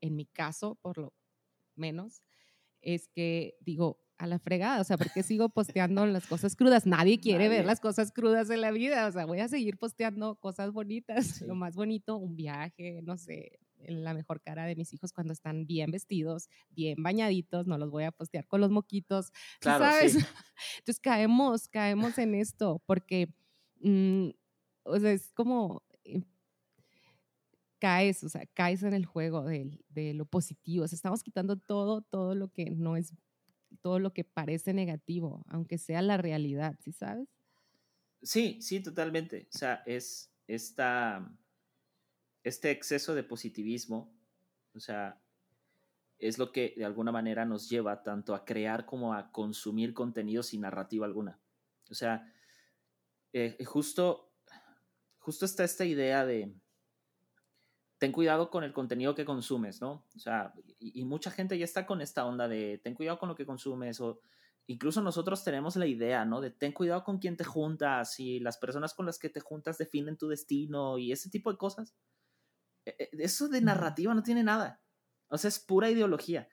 en mi caso, por lo menos, es que digo, a la fregada, o sea, ¿por qué sigo posteando las cosas crudas? Nadie quiere ver las cosas crudas en la vida, o sea, voy a seguir posteando cosas bonitas, lo más bonito, un viaje, no sé, la mejor cara de mis hijos cuando están bien vestidos, bien bañaditos, no los voy a postear con los moquitos, claro, ¿sabes? Entonces caemos, caemos en esto, porque, mm, o sea, es como eh, caes, o sea, caes en el juego de, lo positivo. O sea, estamos quitando todo, todo lo que no es todo lo que parece negativo, aunque sea la realidad, ¿sí sabes? Sí, sí, totalmente. O sea, es esta, este exceso de positivismo, o sea, es lo que de alguna manera nos lleva tanto a crear como a consumir contenido sin narrativa alguna. O sea, eh, justo, justo está esta idea de, ten cuidado con el contenido que consumes, ¿no? O sea, y, mucha gente ya está con esta onda de ten cuidado con lo que consumes o incluso nosotros tenemos la idea, ¿no? De ten cuidado con quién te juntas y las personas con las que te juntas definen tu destino y ese tipo de cosas. E, e, eso de narrativa no tiene nada. O sea, es pura ideología.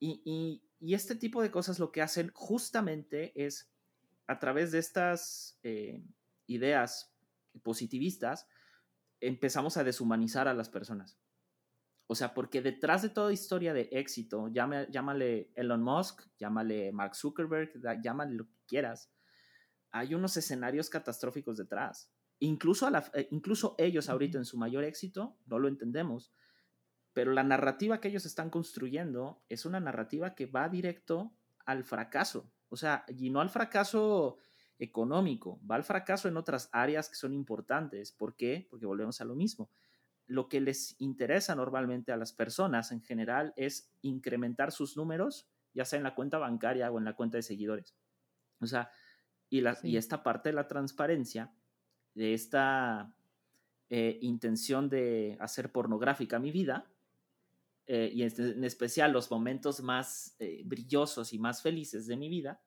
Y, este tipo de cosas lo que hacen justamente es, a través de estas eh, ideas positivistas, empezamos a deshumanizar a las personas. O sea, porque detrás de toda historia de éxito, llámale Elon Musk, llámale Mark Zuckerberg, llámale lo que quieras, hay unos escenarios catastróficos detrás. Incluso, eh, incluso ellos ahorita en su mayor éxito no lo entendemos, pero la narrativa que ellos están construyendo es una narrativa que va directo al fracaso. O sea, y no al fracaso económico, va al fracaso en otras áreas que son importantes. ¿Por qué? Porque volvemos a lo mismo. Lo que les interesa normalmente a las personas en general es incrementar sus números, ya sea en la cuenta bancaria o en la cuenta de seguidores. O sea, y, la, y esta parte de la transparencia, de esta eh, intención de hacer pornográfica mi vida, eh, y en, especial los momentos más eh, brillosos y más felices de mi vida,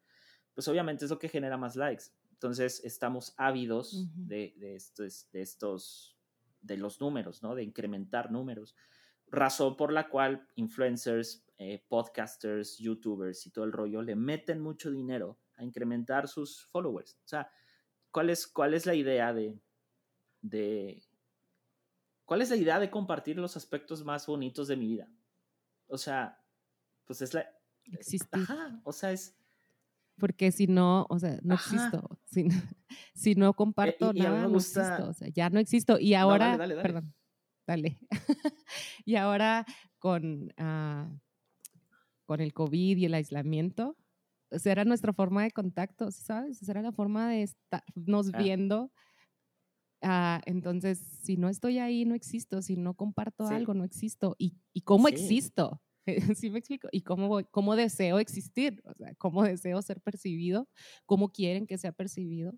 pues obviamente es lo que genera más likes. Entonces estamos ávidos de, estos, de estos, de los números, ¿no? De incrementar números. Razón por la cual influencers, eh, podcasters, youtubers y todo el rollo le meten mucho dinero a incrementar sus followers. O sea, ¿cuál es, cuál es la idea de, de, cuál es la idea de compartir los aspectos más bonitos de mi vida? O sea, pues es la... Existe. Ajá, o sea, es porque si no, o sea, no existo. Si, si, no comparto nada, no existo. O sea, ya no existo. Y ahora, perdón, dale. y ahora con, uh, con el COVID y el aislamiento, esa era nuestra forma de contacto, ¿sabes? Esa era la forma de estarnos ah. viendo. Uh, entonces, si no estoy ahí, no existo. Si no comparto algo, no existo. ¿Y, y cómo existo? ¿Sí me explico? ¿Y cómo, cómo deseo existir? O sea, cómo deseo ser percibido, cómo quieren que sea percibido,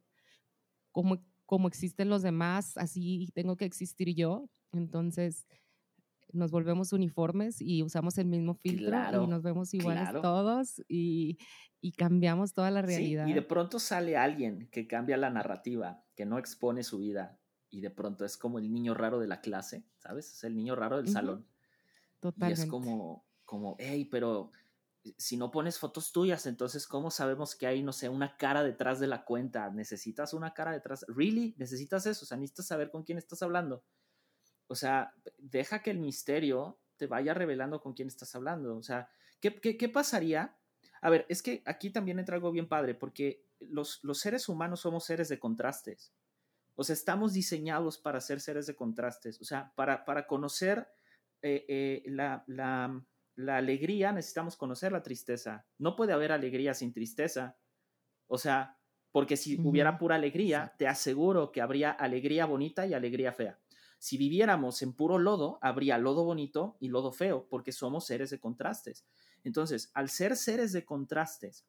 cómo, cómo existen los demás, así tengo que existir yo. Entonces, nos volvemos uniformes y usamos el mismo filtro y nos vemos iguales todos y, y, cambiamos toda la realidad. y de pronto sale alguien que cambia la narrativa, que no expone su vida y de pronto es como el niño raro de la clase, ¿sabes? Es el niño raro del salón. Totalmente. Y es como, como, hey, pero eh, si no pones fotos tuyas, entonces, ¿cómo sabemos que hay, no sé, una cara detrás de la cuenta? ¿Necesitas una cara detrás? ¿Really? ¿Necesitas eso? O sea, necesitas saber con quién estás hablando. O sea, deja que el misterio te vaya revelando con quién estás hablando. O sea, ¿qué, qué, pasaría? A ver, es que aquí también entra algo bien padre, porque los, los seres humanos somos seres de contrastes. O sea, estamos diseñados para ser seres de contrastes. O sea, para, para conocer eh, eh, la, la la alegría necesitamos conocer la tristeza. No puede haber alegría sin tristeza. O sea, porque si hubiera pura alegría, te aseguro que habría alegría bonita y alegría fea. Si viviéramos en puro lodo, habría lodo bonito y lodo feo, porque somos seres de contrastes. Entonces, al ser seres de contrastes,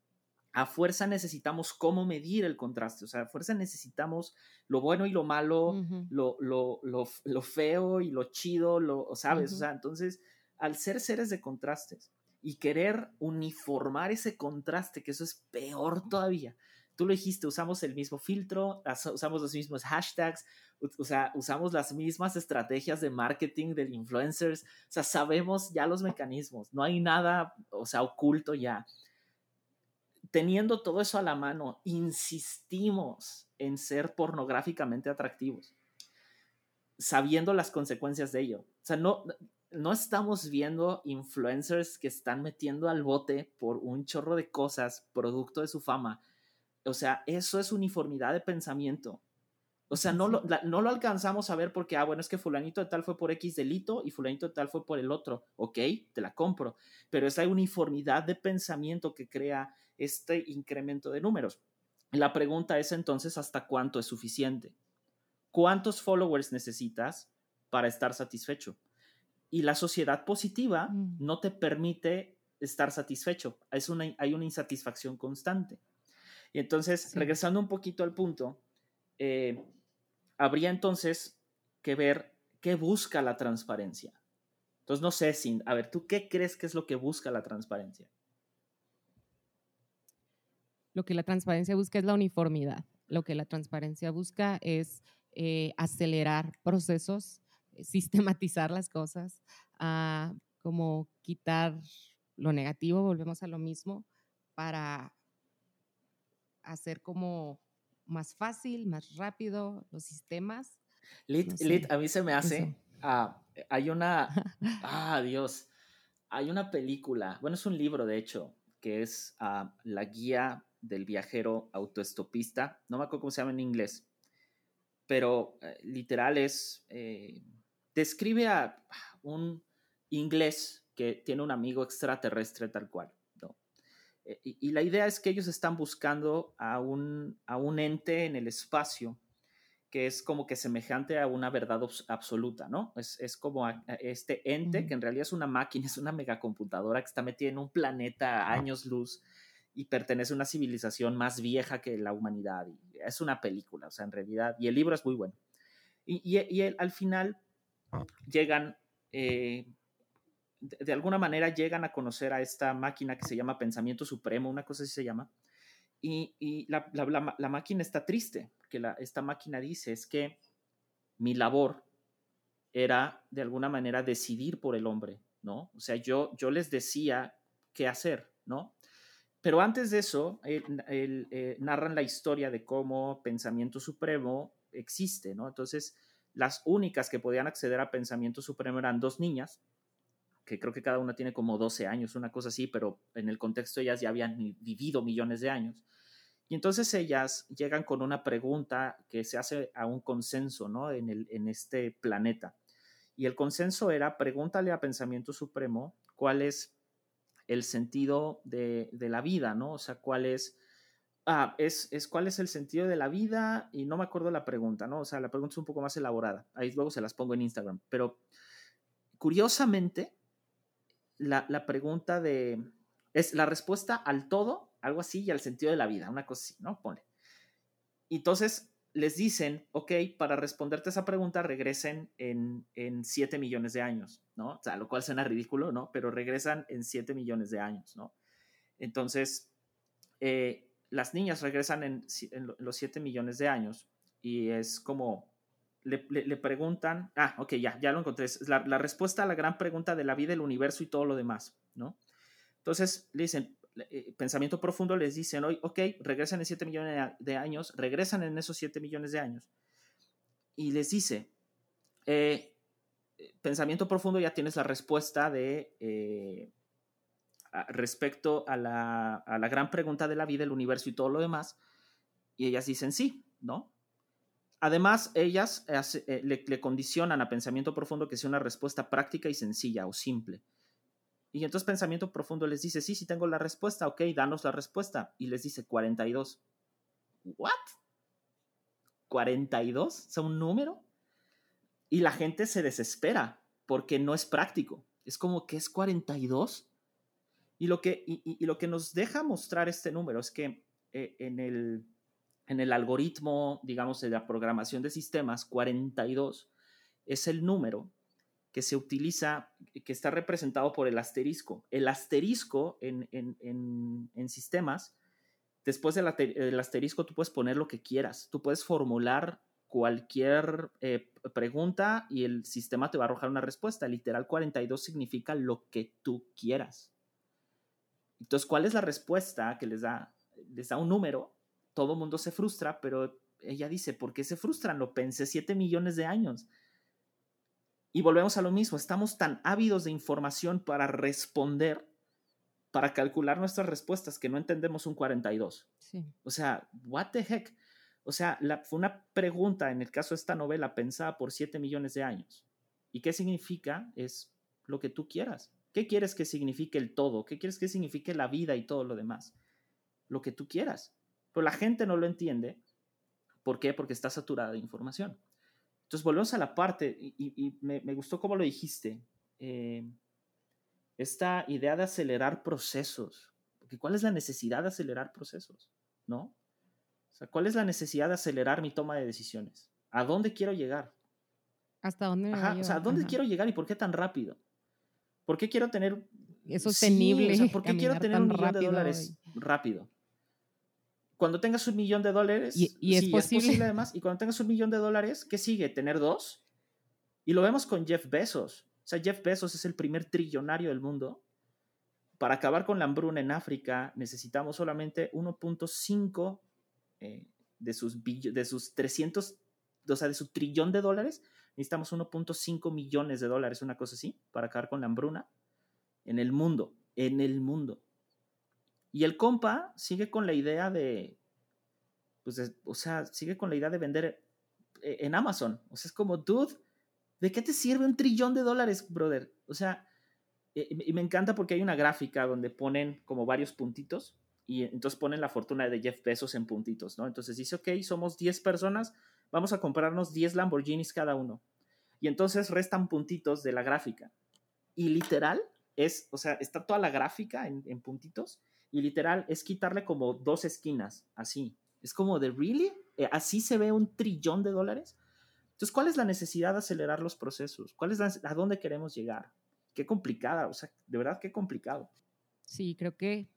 a fuerza necesitamos cómo medir el contraste. O sea, a fuerza necesitamos lo bueno y lo malo, lo, lo, lo, feo y lo chido, lo, ¿sabes? O sea, entonces al ser seres de contrastes y querer uniformar ese contraste, que eso es peor todavía, tú lo dijiste, usamos el mismo filtro, usamos los mismos hashtags, o sea, usamos las mismas estrategias de marketing del influencers, o sea, sabemos ya los mecanismos, no hay nada, o sea, oculto ya. Teniendo todo eso a la mano, insistimos en ser pornográficamente atractivos, sabiendo las consecuencias de ello. O sea, no, no estamos viendo influencers que están metiendo al bote por un chorro de cosas producto de su fama. O sea, eso es uniformidad de pensamiento. O sea, no lo, no lo alcanzamos a ver porque, ah, bueno, es que fulanito de tal fue por X delito y fulanito de tal fue por el otro. Ok, te la compro. Pero es la uniformidad de pensamiento que crea este incremento de números. La pregunta es entonces, ¿hasta cuánto es suficiente? ¿Cuántos followers necesitas para estar satisfecho? Y la sociedad positiva mm. no te permite estar satisfecho. Es una, hay una insatisfacción constante. Y entonces, regresando un poquito al punto, eh, habría entonces que ver qué busca la transparencia. Entonces, no sé, Sin, a ver, ¿tú qué crees que es lo que busca la transparencia? Lo que la transparencia busca es la uniformidad. Lo que la transparencia busca es eh, acelerar procesos, sistematizar las cosas, ah, como quitar lo negativo, volvemos a lo mismo, para hacer como más fácil, más rápido los sistemas. Lit, a mí se me hace, ah, hay una, ah, Dios, hay una película, bueno, es un libro de hecho, que es ah, La guía del viajero autoestopista, no me acuerdo cómo se llama en inglés, pero eh, literal es, eh, describe a un inglés que tiene un amigo extraterrestre tal cual. Eh, y, la idea es que ellos están buscando a un, a un ente en el espacio que es como que semejante a una verdad absoluta, ¿no? Es, es como este ente que en realidad es una máquina, es una megacomputadora que está metida en un planeta a años luz y pertenece a una civilización más vieja que la humanidad. Y es una película, o sea, en realidad, y el libro es muy bueno. Y, y, al final llegan eh, de, alguna manera llegan a conocer a esta máquina que se llama Pensamiento Supremo, una cosa así se llama, y, la, máquina está triste, porque esta máquina dice es que mi labor era de alguna manera decidir por el hombre, ¿no? O sea, yo, yo les decía qué hacer, ¿no? Pero antes de eso, eh, narran la historia de cómo Pensamiento Supremo existe, ¿no? Entonces, las únicas que podían acceder a Pensamiento Supremo eran dos niñas, que creo que cada una tiene como 12 años, una cosa así, pero en el contexto ellas ya habían vivido millones de años. Y entonces ellas llegan con una pregunta que se hace a un consenso ¿no? en, el, en este planeta. Y el consenso era, pregúntale a Pensamiento Supremo cuál es el sentido de, de la vida, ¿no? O sea, cuál es... Ah, es, es cuál es el sentido de la vida y no me acuerdo la pregunta, ¿no? O sea, la pregunta es un poco más elaborada. Ahí luego se las pongo en Instagram. Pero curiosamente, la, pregunta de, es la respuesta al todo, algo así, y al sentido de la vida, una cosa así, ¿no? Pone. Entonces les dicen, ok, para responderte esa pregunta regresen en, en 7 millones de años, ¿no? O sea, lo cual suena ridículo, ¿no? Pero regresan en 7 millones de años, ¿no? Entonces, eh, las niñas regresan en, los 7 millones de años y es como, le, preguntan, ah, ok, ya, ya lo encontré, es la, respuesta a la gran pregunta de la vida, el universo y todo lo demás, ¿no? Entonces le dicen, eh, pensamiento profundo les dicen, hoy, ok, regresan en 7 millones de años, regresan en esos 7 millones de años y les dice, eh, pensamiento profundo ya tienes la respuesta de eh, respecto a la, a la gran pregunta de la vida, el universo y todo lo demás, y ellas dicen sí, ¿no? Además, ellas eh, le, condicionan a pensamiento profundo que sea una respuesta práctica y sencilla o simple. Y entonces pensamiento profundo les dice, sí, sí tengo la respuesta, ok, danos la respuesta. Y les dice 42. ¿What? ¿42? ¿Es un número? Y la gente se desespera porque no es práctico. Es como que es 42. Y lo que, y, lo que nos deja mostrar este número es que eh, en el en el algoritmo, digamos, de la programación de sistemas, 42 es el número que se utiliza, que está representado por el asterisco. El asterisco en, sistemas después del, asterisco tú puedes poner lo que quieras, tú puedes formular cualquier eh, pregunta y el sistema te va a arrojar una respuesta. Literal 42 significa lo que tú quieras. Entonces, ¿cuál es la respuesta que les da? Les da un número, todo el mundo se frustra, pero ella dice, ¿por qué se frustran? Lo pensé 7 millones de años. Y volvemos a lo mismo, estamos tan ávidos de información para responder, para calcular nuestras respuestas, que no entendemos un 42. O sea, what the heck? O sea, fue una pregunta en el caso de esta novela pensada por 7 millones de años. ¿Y qué significa? Es lo que tú quieras. ¿Qué quieres que signifique el todo? ¿Qué quieres que signifique la vida y todo lo demás? Lo que tú quieras. Pero la gente no lo entiende. ¿Por qué? Porque está saturada de información. Entonces volvemos a la parte, y, me, gustó cómo lo dijiste, eh, esta idea de acelerar procesos. Porque ¿cuál es la necesidad de acelerar procesos? ¿No? O sea, ¿cuál es la necesidad de acelerar mi toma de decisiones? ¿A dónde quiero llegar? ¿Hasta dónde? Ajá, o sea, ¿a dónde quiero llegar y por qué tan rápido? ¿Por qué quiero tener... Es sostenible. ¿Por qué quiero tener un millón de dólares rápido? cuando tengas un millón de dólares, y, es, posible. además, y cuando tengas un millón de dólares, ¿qué sigue? ¿Tener dos? Y lo vemos con Jeff Bezos. O sea, Jeff Bezos es el primer trillonario del mundo. Para acabar con la hambruna en África necesitamos solamente 1.5 eh, de, sus de sus 300, o sea, de su trillón de dólares. Necesitamos 1.5 millones de dólares, una cosa así, para acabar con la hambruna en el mundo. En el mundo. Y el compa sigue con la idea de, pues, o sea, sigue con la idea de vender eh, en Amazon. O sea, es como, dude, ¿de qué te sirve un trillón de dólares, brother? O sea, eh, y me encanta porque hay una gráfica donde ponen como varios puntitos y entonces ponen la fortuna de Jeff Bezos en puntitos, ¿no? Entonces dice, ok, somos 10 personas, vamos a comprarnos 10 Lamborghinis cada uno. Y entonces restan puntitos de la gráfica. Y literal es, o sea, está toda la gráfica en, en puntitos y literal es quitarle como dos esquinas, así. Es como de, ¿really? Eh, ¿Así se ve un trillón de dólares? Entonces, ¿cuál es la necesidad de acelerar los procesos? ¿Cuál es a dónde queremos llegar? Qué complicada, o sea, de verdad qué complicado. Sí, creo que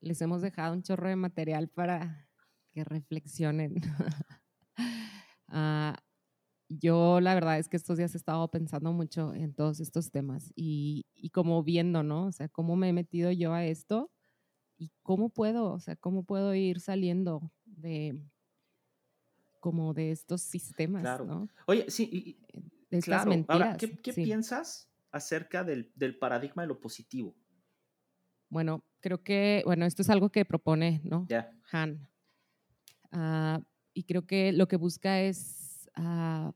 les hemos dejado un chorro de material para que reflexionen. uh, yo la verdad es que estos días he estado pensando mucho en todos estos temas y, y, como viendo, ¿no? O sea, cómo me he metido yo a esto y cómo puedo, o sea, cómo puedo ir saliendo de como de estos sistemas, claro. ¿no? Oye, sí, de estas mentiras. Ahora, ¿qué, qué piensas acerca del, del, paradigma de lo positivo? Bueno, creo que, bueno, esto es algo que propone, ¿no? Han. Uh, y creo que lo que busca es uh,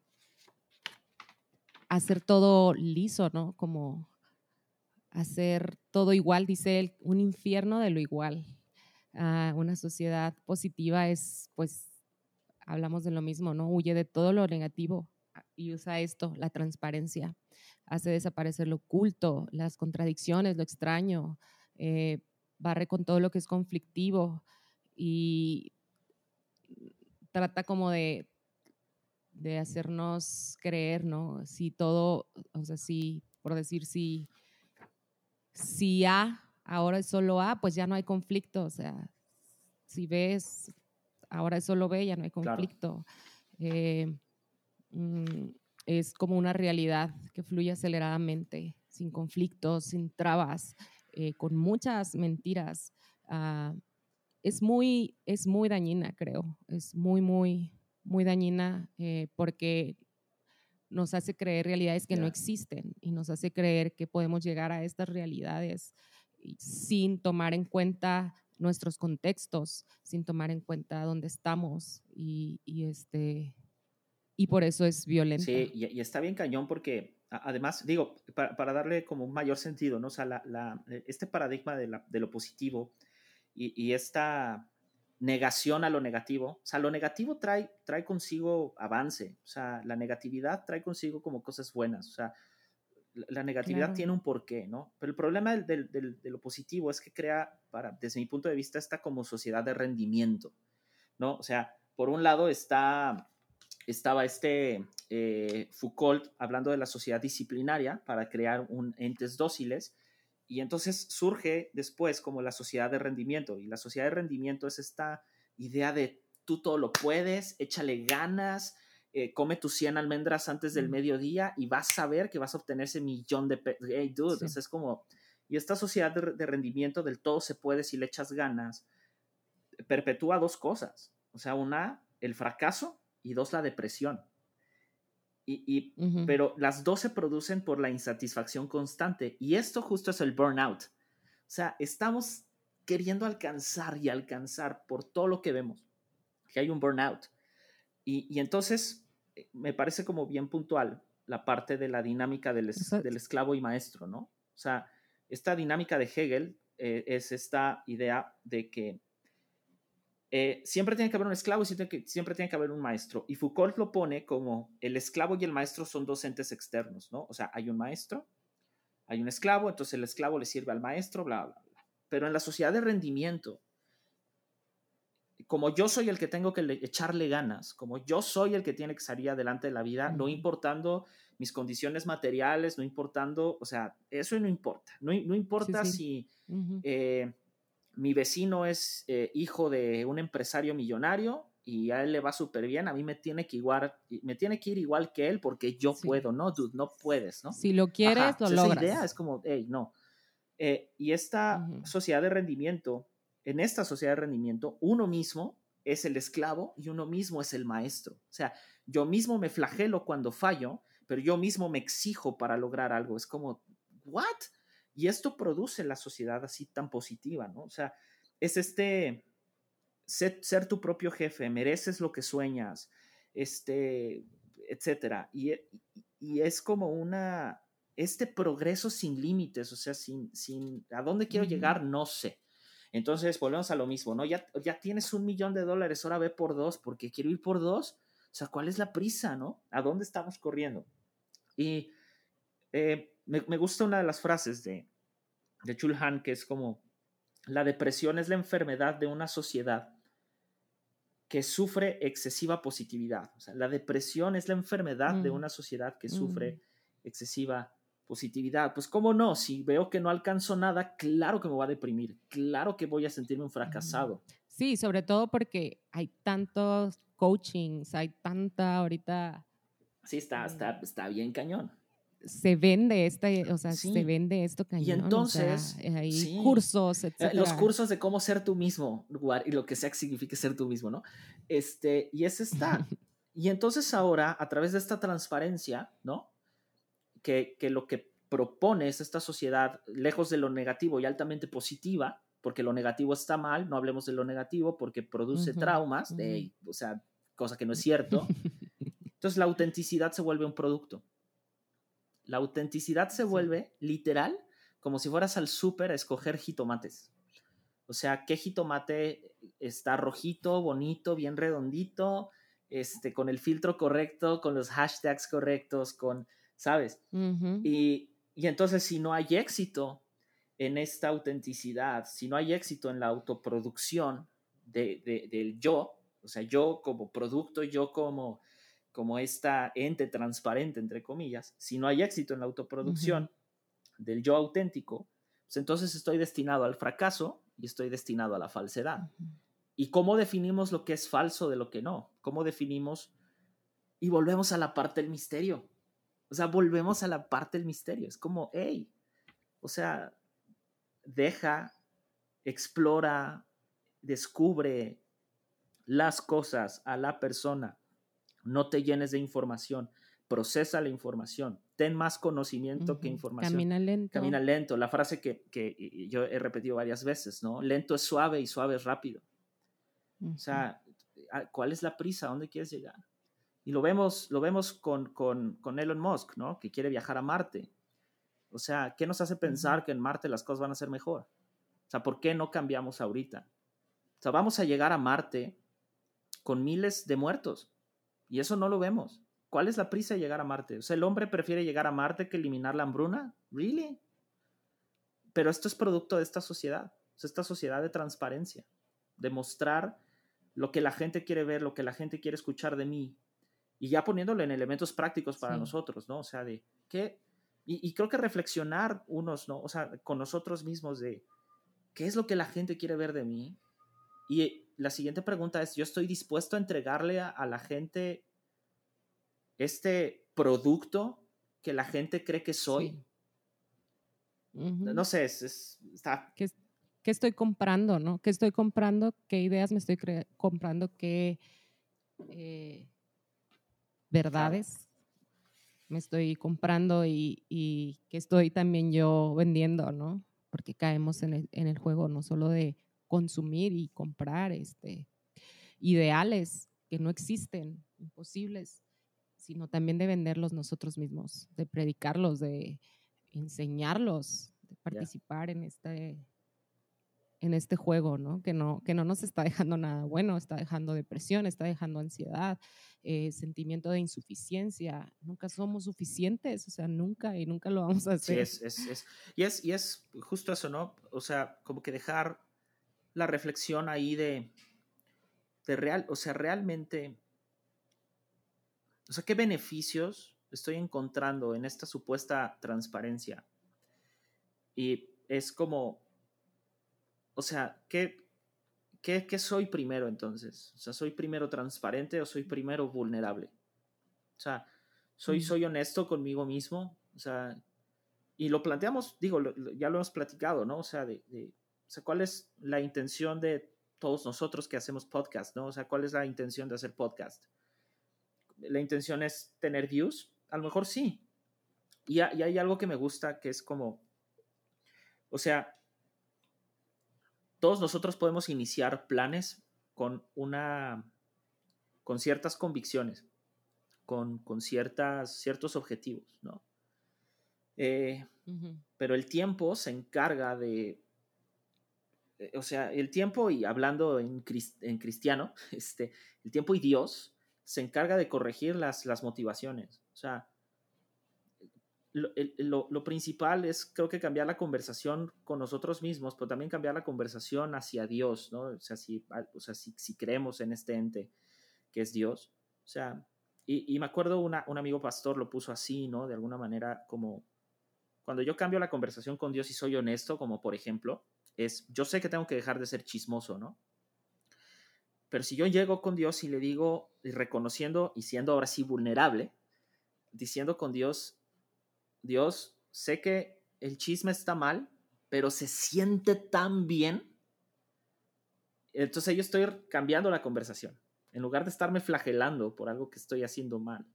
hacer todo liso, ¿no? Como hacer todo igual, dice él, un infierno de lo igual. Ah, una sociedad positiva es, pues, hablamos de lo mismo, ¿no? Huye de todo lo negativo ah, y usa esto, la transparencia. Hace desaparecer lo oculto, las contradicciones, lo extraño, eh, barre con todo lo que es conflictivo y trata como de de hacernos creer, ¿no? Si todo, o sea, si, por decir, si, si A ahora es solo A, pues ya no hay conflicto, o sea, si ves, ahora es solo B, ya no hay conflicto. Eh, mm, es como una realidad que fluye aceleradamente, sin conflictos, sin trabas, eh, con muchas mentiras. Ah, es, muy, es muy dañina, creo. Es muy, muy, muy dañina eh, porque nos hace creer realidades que no existen y nos hace creer que podemos llegar a estas realidades sin tomar en cuenta nuestros contextos, sin tomar en cuenta dónde estamos y, este y por eso es violento. Sí, y, está bien cañón porque además, digo, para, darle como un mayor sentido, ¿no? O sea, la, este paradigma de, de, lo positivo y, y esta negación a lo negativo. O sea, lo negativo trae, trae consigo avance. O sea, la negatividad trae consigo como cosas buenas. O sea, la negatividad tiene un porqué, ¿no? Pero el problema del, del, de lo positivo es que crea, para, desde mi punto de vista, esta como sociedad de rendimiento, ¿no? O sea, por un lado está, estaba este eh, Foucault hablando de la sociedad disciplinaria para crear un entes dóciles y entonces surge después como la sociedad de rendimiento. Y la sociedad de rendimiento es esta idea de tú todo lo puedes, échale ganas, eh, come tus 100 almendras antes del mediodía y vas a ver que vas a obtener ese millón de pesos. Hey, dude, es como... Y esta sociedad de, de, rendimiento del todo se puede si le echas ganas, perpetúa dos cosas. O sea, una, el fracaso y dos, la depresión. Y, Pero las dos se producen por la insatisfacción constante. Y esto justo es el burnout. O sea, estamos queriendo alcanzar y alcanzar por todo lo que vemos, que hay un burnout. Y, y entonces eh, me parece como bien puntual la parte de la dinámica del, del, esclavo y maestro, ¿no? O sea, esta dinámica de Hegel eh, es esta idea de que eh, siempre tiene que haber un esclavo y siempre, siempre tiene que haber un maestro. Y Foucault lo pone como el esclavo y el maestro son dos entes externos, ¿no? O sea, hay un maestro, hay un esclavo, entonces el esclavo le sirve al maestro, bla, bla, bla. Pero en la sociedad de rendimiento, como yo soy el que tengo que echarle ganas, como yo soy el que tiene que salir adelante de la vida, no importando mis condiciones materiales, no importando, o sea, eso no importa. No, no importa si mi vecino es eh, hijo de un empresario millonario y a él le va súper bien, a mí me tiene que igual, me tiene que ir igual que él porque yo puedo, ¿no? Dude, no puedes, ¿no? Si lo quieres, lo logras. Esa idea es como, hey, no. Eh, y esta sociedad de rendimiento, en esta sociedad de rendimiento, uno mismo es el esclavo y uno mismo es el maestro. O sea, yo mismo me flagelo cuando fallo, pero yo mismo me exijo para lograr algo. Es como, ¿what? Y esto produce la sociedad así tan positiva, ¿no? O sea, es este ser, tu propio jefe, mereces lo que sueñas, este, etcétera. Y, y, es como una, este progreso sin límites, o sea, sin, sin, ¿a dónde quiero llegar? No sé. Entonces, volvemos a lo mismo, ¿no? Ya, ya tienes un millón de dólares, ahora ve por dos, porque quiero ir por dos. O sea, ¿cuál es la prisa, no? ¿A dónde estamos corriendo? Y eh, me, gusta una de las frases de, de Chulhan, que es como, la depresión es la enfermedad de una sociedad que sufre excesiva positividad. O sea, la depresión es la enfermedad de mm. una sociedad que sufre mm. excesiva positividad. Pues cómo no, si veo que no alcanzo nada, claro que me voy a deprimir, claro que voy a sentirme un fracasado. Sí, sobre todo porque hay tantos coachings, hay tanta ahorita... Sí, está, está, está bien cañón se vende este, o sea, se vende esto cañón. Y entonces, hay cursos, eh, etc. Los cursos de cómo ser tú mismo, y lo que sea que signifique ser tú mismo, ¿no? Este, y es esta. y entonces ahora, a través de esta transparencia, ¿no? Que, que lo que propone es esta sociedad lejos de lo negativo y altamente positiva, porque lo negativo está mal, no hablemos de lo negativo porque produce traumas, de, o sea, cosa que no es cierto. Entonces la autenticidad se vuelve un producto. La autenticidad se vuelve literal como si fueras al súper a escoger jitomates. O sea, qué jitomate está rojito, bonito, bien redondito, este, con el filtro correcto, con los hashtags correctos, con, ¿sabes? y, entonces si no hay éxito en esta autenticidad, si no hay éxito en la autoproducción del yo, o sea, yo como producto, yo como como esta ente transparente, entre comillas, si no hay éxito en la autoproducción del yo auténtico, pues entonces estoy destinado al fracaso y estoy destinado a la falsedad. ¿Y cómo definimos lo que es falso de lo que no? ¿Cómo definimos? Y volvemos a la parte del misterio. O sea, volvemos a la parte del misterio. Es como, hey, o sea, deja, explora, descubre las cosas a la persona no te llenes de información, procesa la información, ten más conocimiento que información. Camina lento. Camina lento, la frase que, yo he repetido varias veces, ¿no? Lento es suave y suave es rápido. O sea, ah, ¿cuál es la prisa? ¿A dónde quieres llegar? Y lo vemos, lo vemos con, con, Elon Musk, ¿no? Que quiere viajar a Marte. O sea, ¿qué nos hace pensar que en Marte las cosas van a ser mejor? O sea, ¿por qué no cambiamos ahorita? O sea, vamos a llegar a Marte con miles de muertos. Y eso no lo vemos. ¿Cuál es la prisa de llegar a Marte? O sea, el hombre prefiere llegar a Marte que eliminar la hambruna. ¿Really? Pero esto es producto de esta sociedad, esta sociedad de transparencia, de mostrar lo que la gente quiere ver, lo que la gente quiere escuchar de mí, y ya poniéndolo en elementos prácticos para nosotros, ¿no? O sea, de qué, y, creo que reflexionar unos, ¿no? O sea, con nosotros mismos de qué es lo que la gente quiere ver de mí. Y la siguiente pregunta es, ¿yo estoy dispuesto a entregarle a, la gente este producto que la gente cree que soy? No sé, es, está... ¿Qué, estoy comprando, no? ¿Qué estoy comprando? ¿Qué ideas me estoy comprando? ¿Qué eh, verdades me estoy comprando y, y, que estoy también yo vendiendo, ¿no? Porque caemos en el, en el juego no solo de consumir y comprar este, ideales que no existen, imposibles, sino también de venderlos nosotros mismos, de predicarlos, de enseñarlos, de participar en este en este juego, ¿no? Que, ¿no? que no nos está dejando nada bueno, está dejando depresión, está dejando ansiedad, eh, sentimiento de insuficiencia. Nunca somos suficientes, o sea, nunca y nunca lo vamos a hacer. Sí, es, es, es, y, es, y es justo eso, ¿no? O sea, como que dejar la reflexión ahí de, de real, o sea, realmente, o sea, ¿qué beneficios estoy encontrando en esta supuesta transparencia? Y es como o sea, ¿qué, qué, soy primero entonces? O sea, ¿soy primero transparente o soy primero vulnerable? O sea, ¿soy, soy honesto conmigo mismo? O sea, y lo planteamos, digo, ya lo hemos platicado, ¿no? O sea, de, o sea, ¿cuál es la intención de todos nosotros que hacemos podcast, ¿no? O sea, ¿cuál es la intención de hacer podcast? ¿La intención es tener views? A lo mejor sí. Y, y hay algo que me gusta que es como, o sea, todos nosotros podemos iniciar planes con una con ciertas convicciones, con, ciertas, ciertos objetivos, ¿no? Eh, pero el tiempo se encarga de, o sea, el tiempo, y hablando en, cristiano, este, el tiempo y Dios se encarga de corregir las, las motivaciones. O sea, lo, principal es creo que cambiar la conversación con nosotros mismos, pero también cambiar la conversación hacia Dios, ¿no? O sea, si, o sea, si, creemos en este ente que es Dios. O sea, y, me acuerdo una, un amigo pastor lo puso así, ¿no? De alguna manera como, cuando yo cambio la conversación con Dios y soy honesto, como por ejemplo, es, yo sé que tengo que dejar de ser chismoso, ¿no? Pero si yo llego con Dios y le digo, reconociendo y siendo ahora sí vulnerable, diciendo con Dios, Dios, sé que el chisme está mal, pero se siente tan bien. Entonces yo estoy cambiando la conversación. En lugar de estarme flagelando por algo que estoy haciendo mal,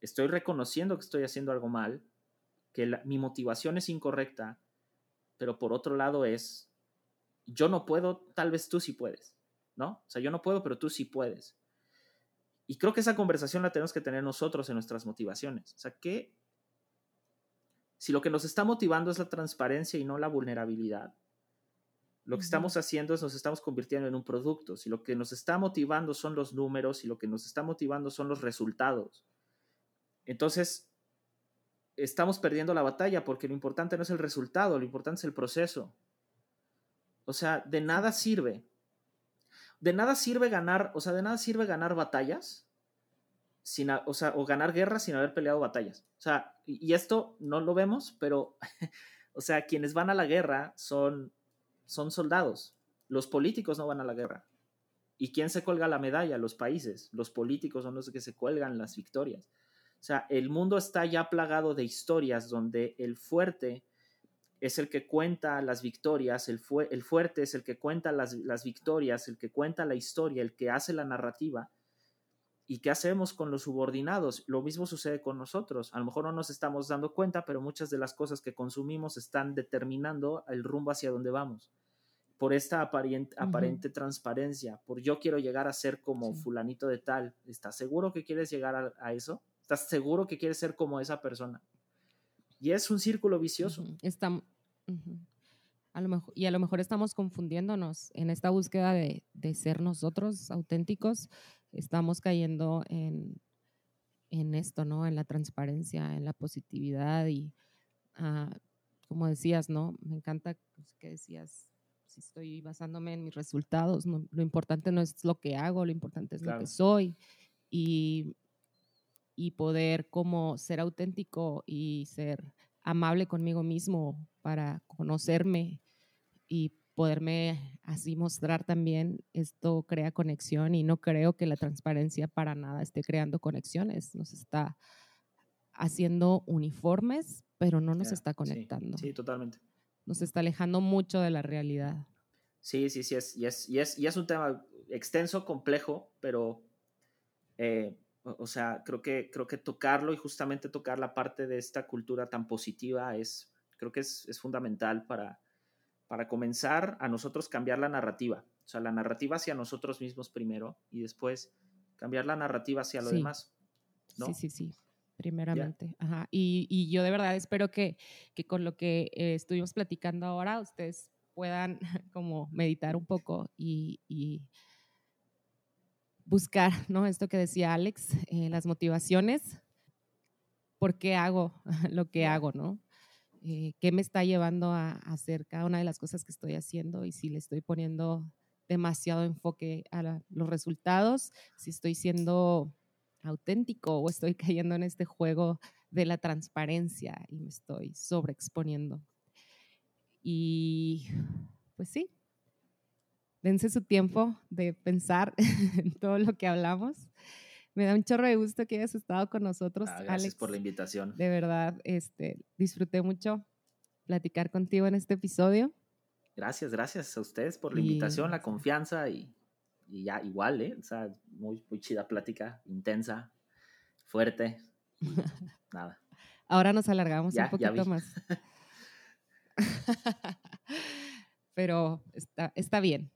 estoy reconociendo que estoy haciendo algo mal, que mi motivación es incorrecta, pero por otro lado es, yo no puedo, tal vez tú sí puedes, ¿no? O sea, yo no puedo, pero tú sí puedes. Y creo que esa conversación la tenemos que tener nosotros en nuestras motivaciones. O sea, ¿qué, si lo que nos está motivando es la transparencia y no la vulnerabilidad, lo que estamos haciendo es nos estamos convirtiendo en un producto. Si lo que nos está motivando son los números y lo que nos está motivando son los resultados, entonces estamos perdiendo la batalla porque lo importante no es el resultado, lo importante es el proceso. O sea, de nada sirve. De nada sirve ganar, o sea, de nada sirve ganar batallas sin, o, sea, o ganar guerras sin haber peleado batallas. O sea, y, esto no lo vemos, pero, o sea, quienes van a la guerra son, son soldados. Los políticos no van a la guerra. ¿Y quién se cuelga la medalla? Los países. Los políticos son los que se cuelgan las victorias. O sea, el mundo está ya plagado de historias donde el fuerte es el que cuenta las victorias, el, el fuerte es el que cuenta las, las victorias, el que cuenta la historia, el que hace la narrativa ¿Y qué hacemos con los subordinados? Lo mismo sucede con nosotros. A lo mejor no nos estamos dando cuenta, pero muchas de las cosas que consumimos están determinando el rumbo hacia donde vamos. Por esta aparente, aparente transparencia, por yo quiero llegar a ser como fulanito de tal. ¿Estás seguro que quieres llegar a, eso? ¿Estás seguro que quieres ser como esa persona? Y es un círculo vicioso. Está, a lo mejor, y a lo mejor estamos confundiéndonos en esta búsqueda de, de ser nosotros auténticos estamos cayendo en, en esto, ¿no? En la transparencia, en la positividad y, ah, como decías, ¿no? Me encanta pues, que decías, si estoy basándome en mis resultados, lo importante no es lo que hago, lo importante es lo que soy. Y, y poder como ser auténtico y ser amable conmigo mismo para conocerme y poderme así mostrar también, esto crea conexión y no creo que la transparencia para nada esté creando conexiones, nos está haciendo uniformes, pero no nos está conectando. Sí, totalmente. Nos está alejando mucho de la realidad. Sí, sí, sí, es, y, es, y, es, y es un tema extenso, complejo, pero, eh, o, sea, creo que, creo que tocarlo y justamente tocar la parte de esta cultura tan positiva es, creo que es, es fundamental para, para comenzar a nosotros cambiar la narrativa. O sea, la narrativa hacia nosotros mismos primero y después cambiar la narrativa hacia lo demás. ¿no? Sí, sí, sí, primeramente. Ajá. Y, y, yo de verdad espero que, que con lo que eh, estuvimos platicando ahora, ustedes puedan como meditar un poco y, y buscar, ¿no? Esto que decía Alex, eh, las motivaciones. ¿Por qué hago lo que hago, no? Eh, qué me está llevando a, hacer cada una de las cosas que estoy haciendo y si le estoy poniendo demasiado enfoque a los resultados, si estoy siendo auténtico o estoy cayendo en este juego de la transparencia y me estoy sobreexponiendo. Y pues sí, dense su tiempo de pensar en todo lo que hablamos. Me da un chorro de gusto que hayas estado con nosotros. Ah, gracias por la invitación. De verdad, este, disfruté mucho platicar contigo en este episodio. Gracias, gracias a ustedes por la invitación, la confianza y, y, ya igual, ¿eh? O sea, muy, muy chida plática, intensa, fuerte. nada. Ahora nos alargamos un poquito más. Pero está, está bien.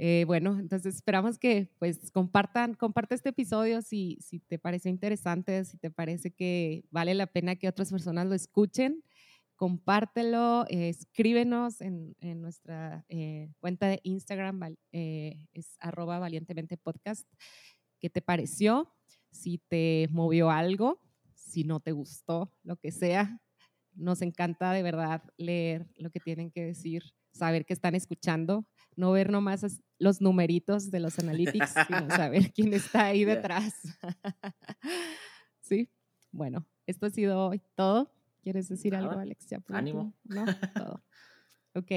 Eh, bueno, entonces esperamos que pues compartan, comparte este episodio si, si te parece interesante, si te parece que vale la pena que otras personas lo escuchen, compártelo, escríbenos en, en nuestra eh, cuenta de Instagram, eh, es arroba valientemente podcast, qué te pareció, si te movió algo, si no te gustó, lo que sea. Nos encanta de verdad leer lo que tienen que decir, saber que están escuchando no ver nomás los numeritos de los analytics, sino saber quién está ahí detrás. sí, bueno, esto ha sido hoy todo. ¿Quieres decir algo, Alex? Ánimo. No, todo. Ok.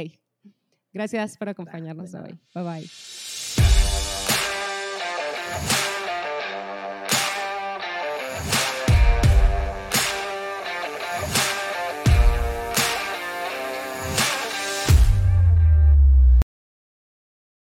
Gracias por acompañarnos hoy. Bye bye.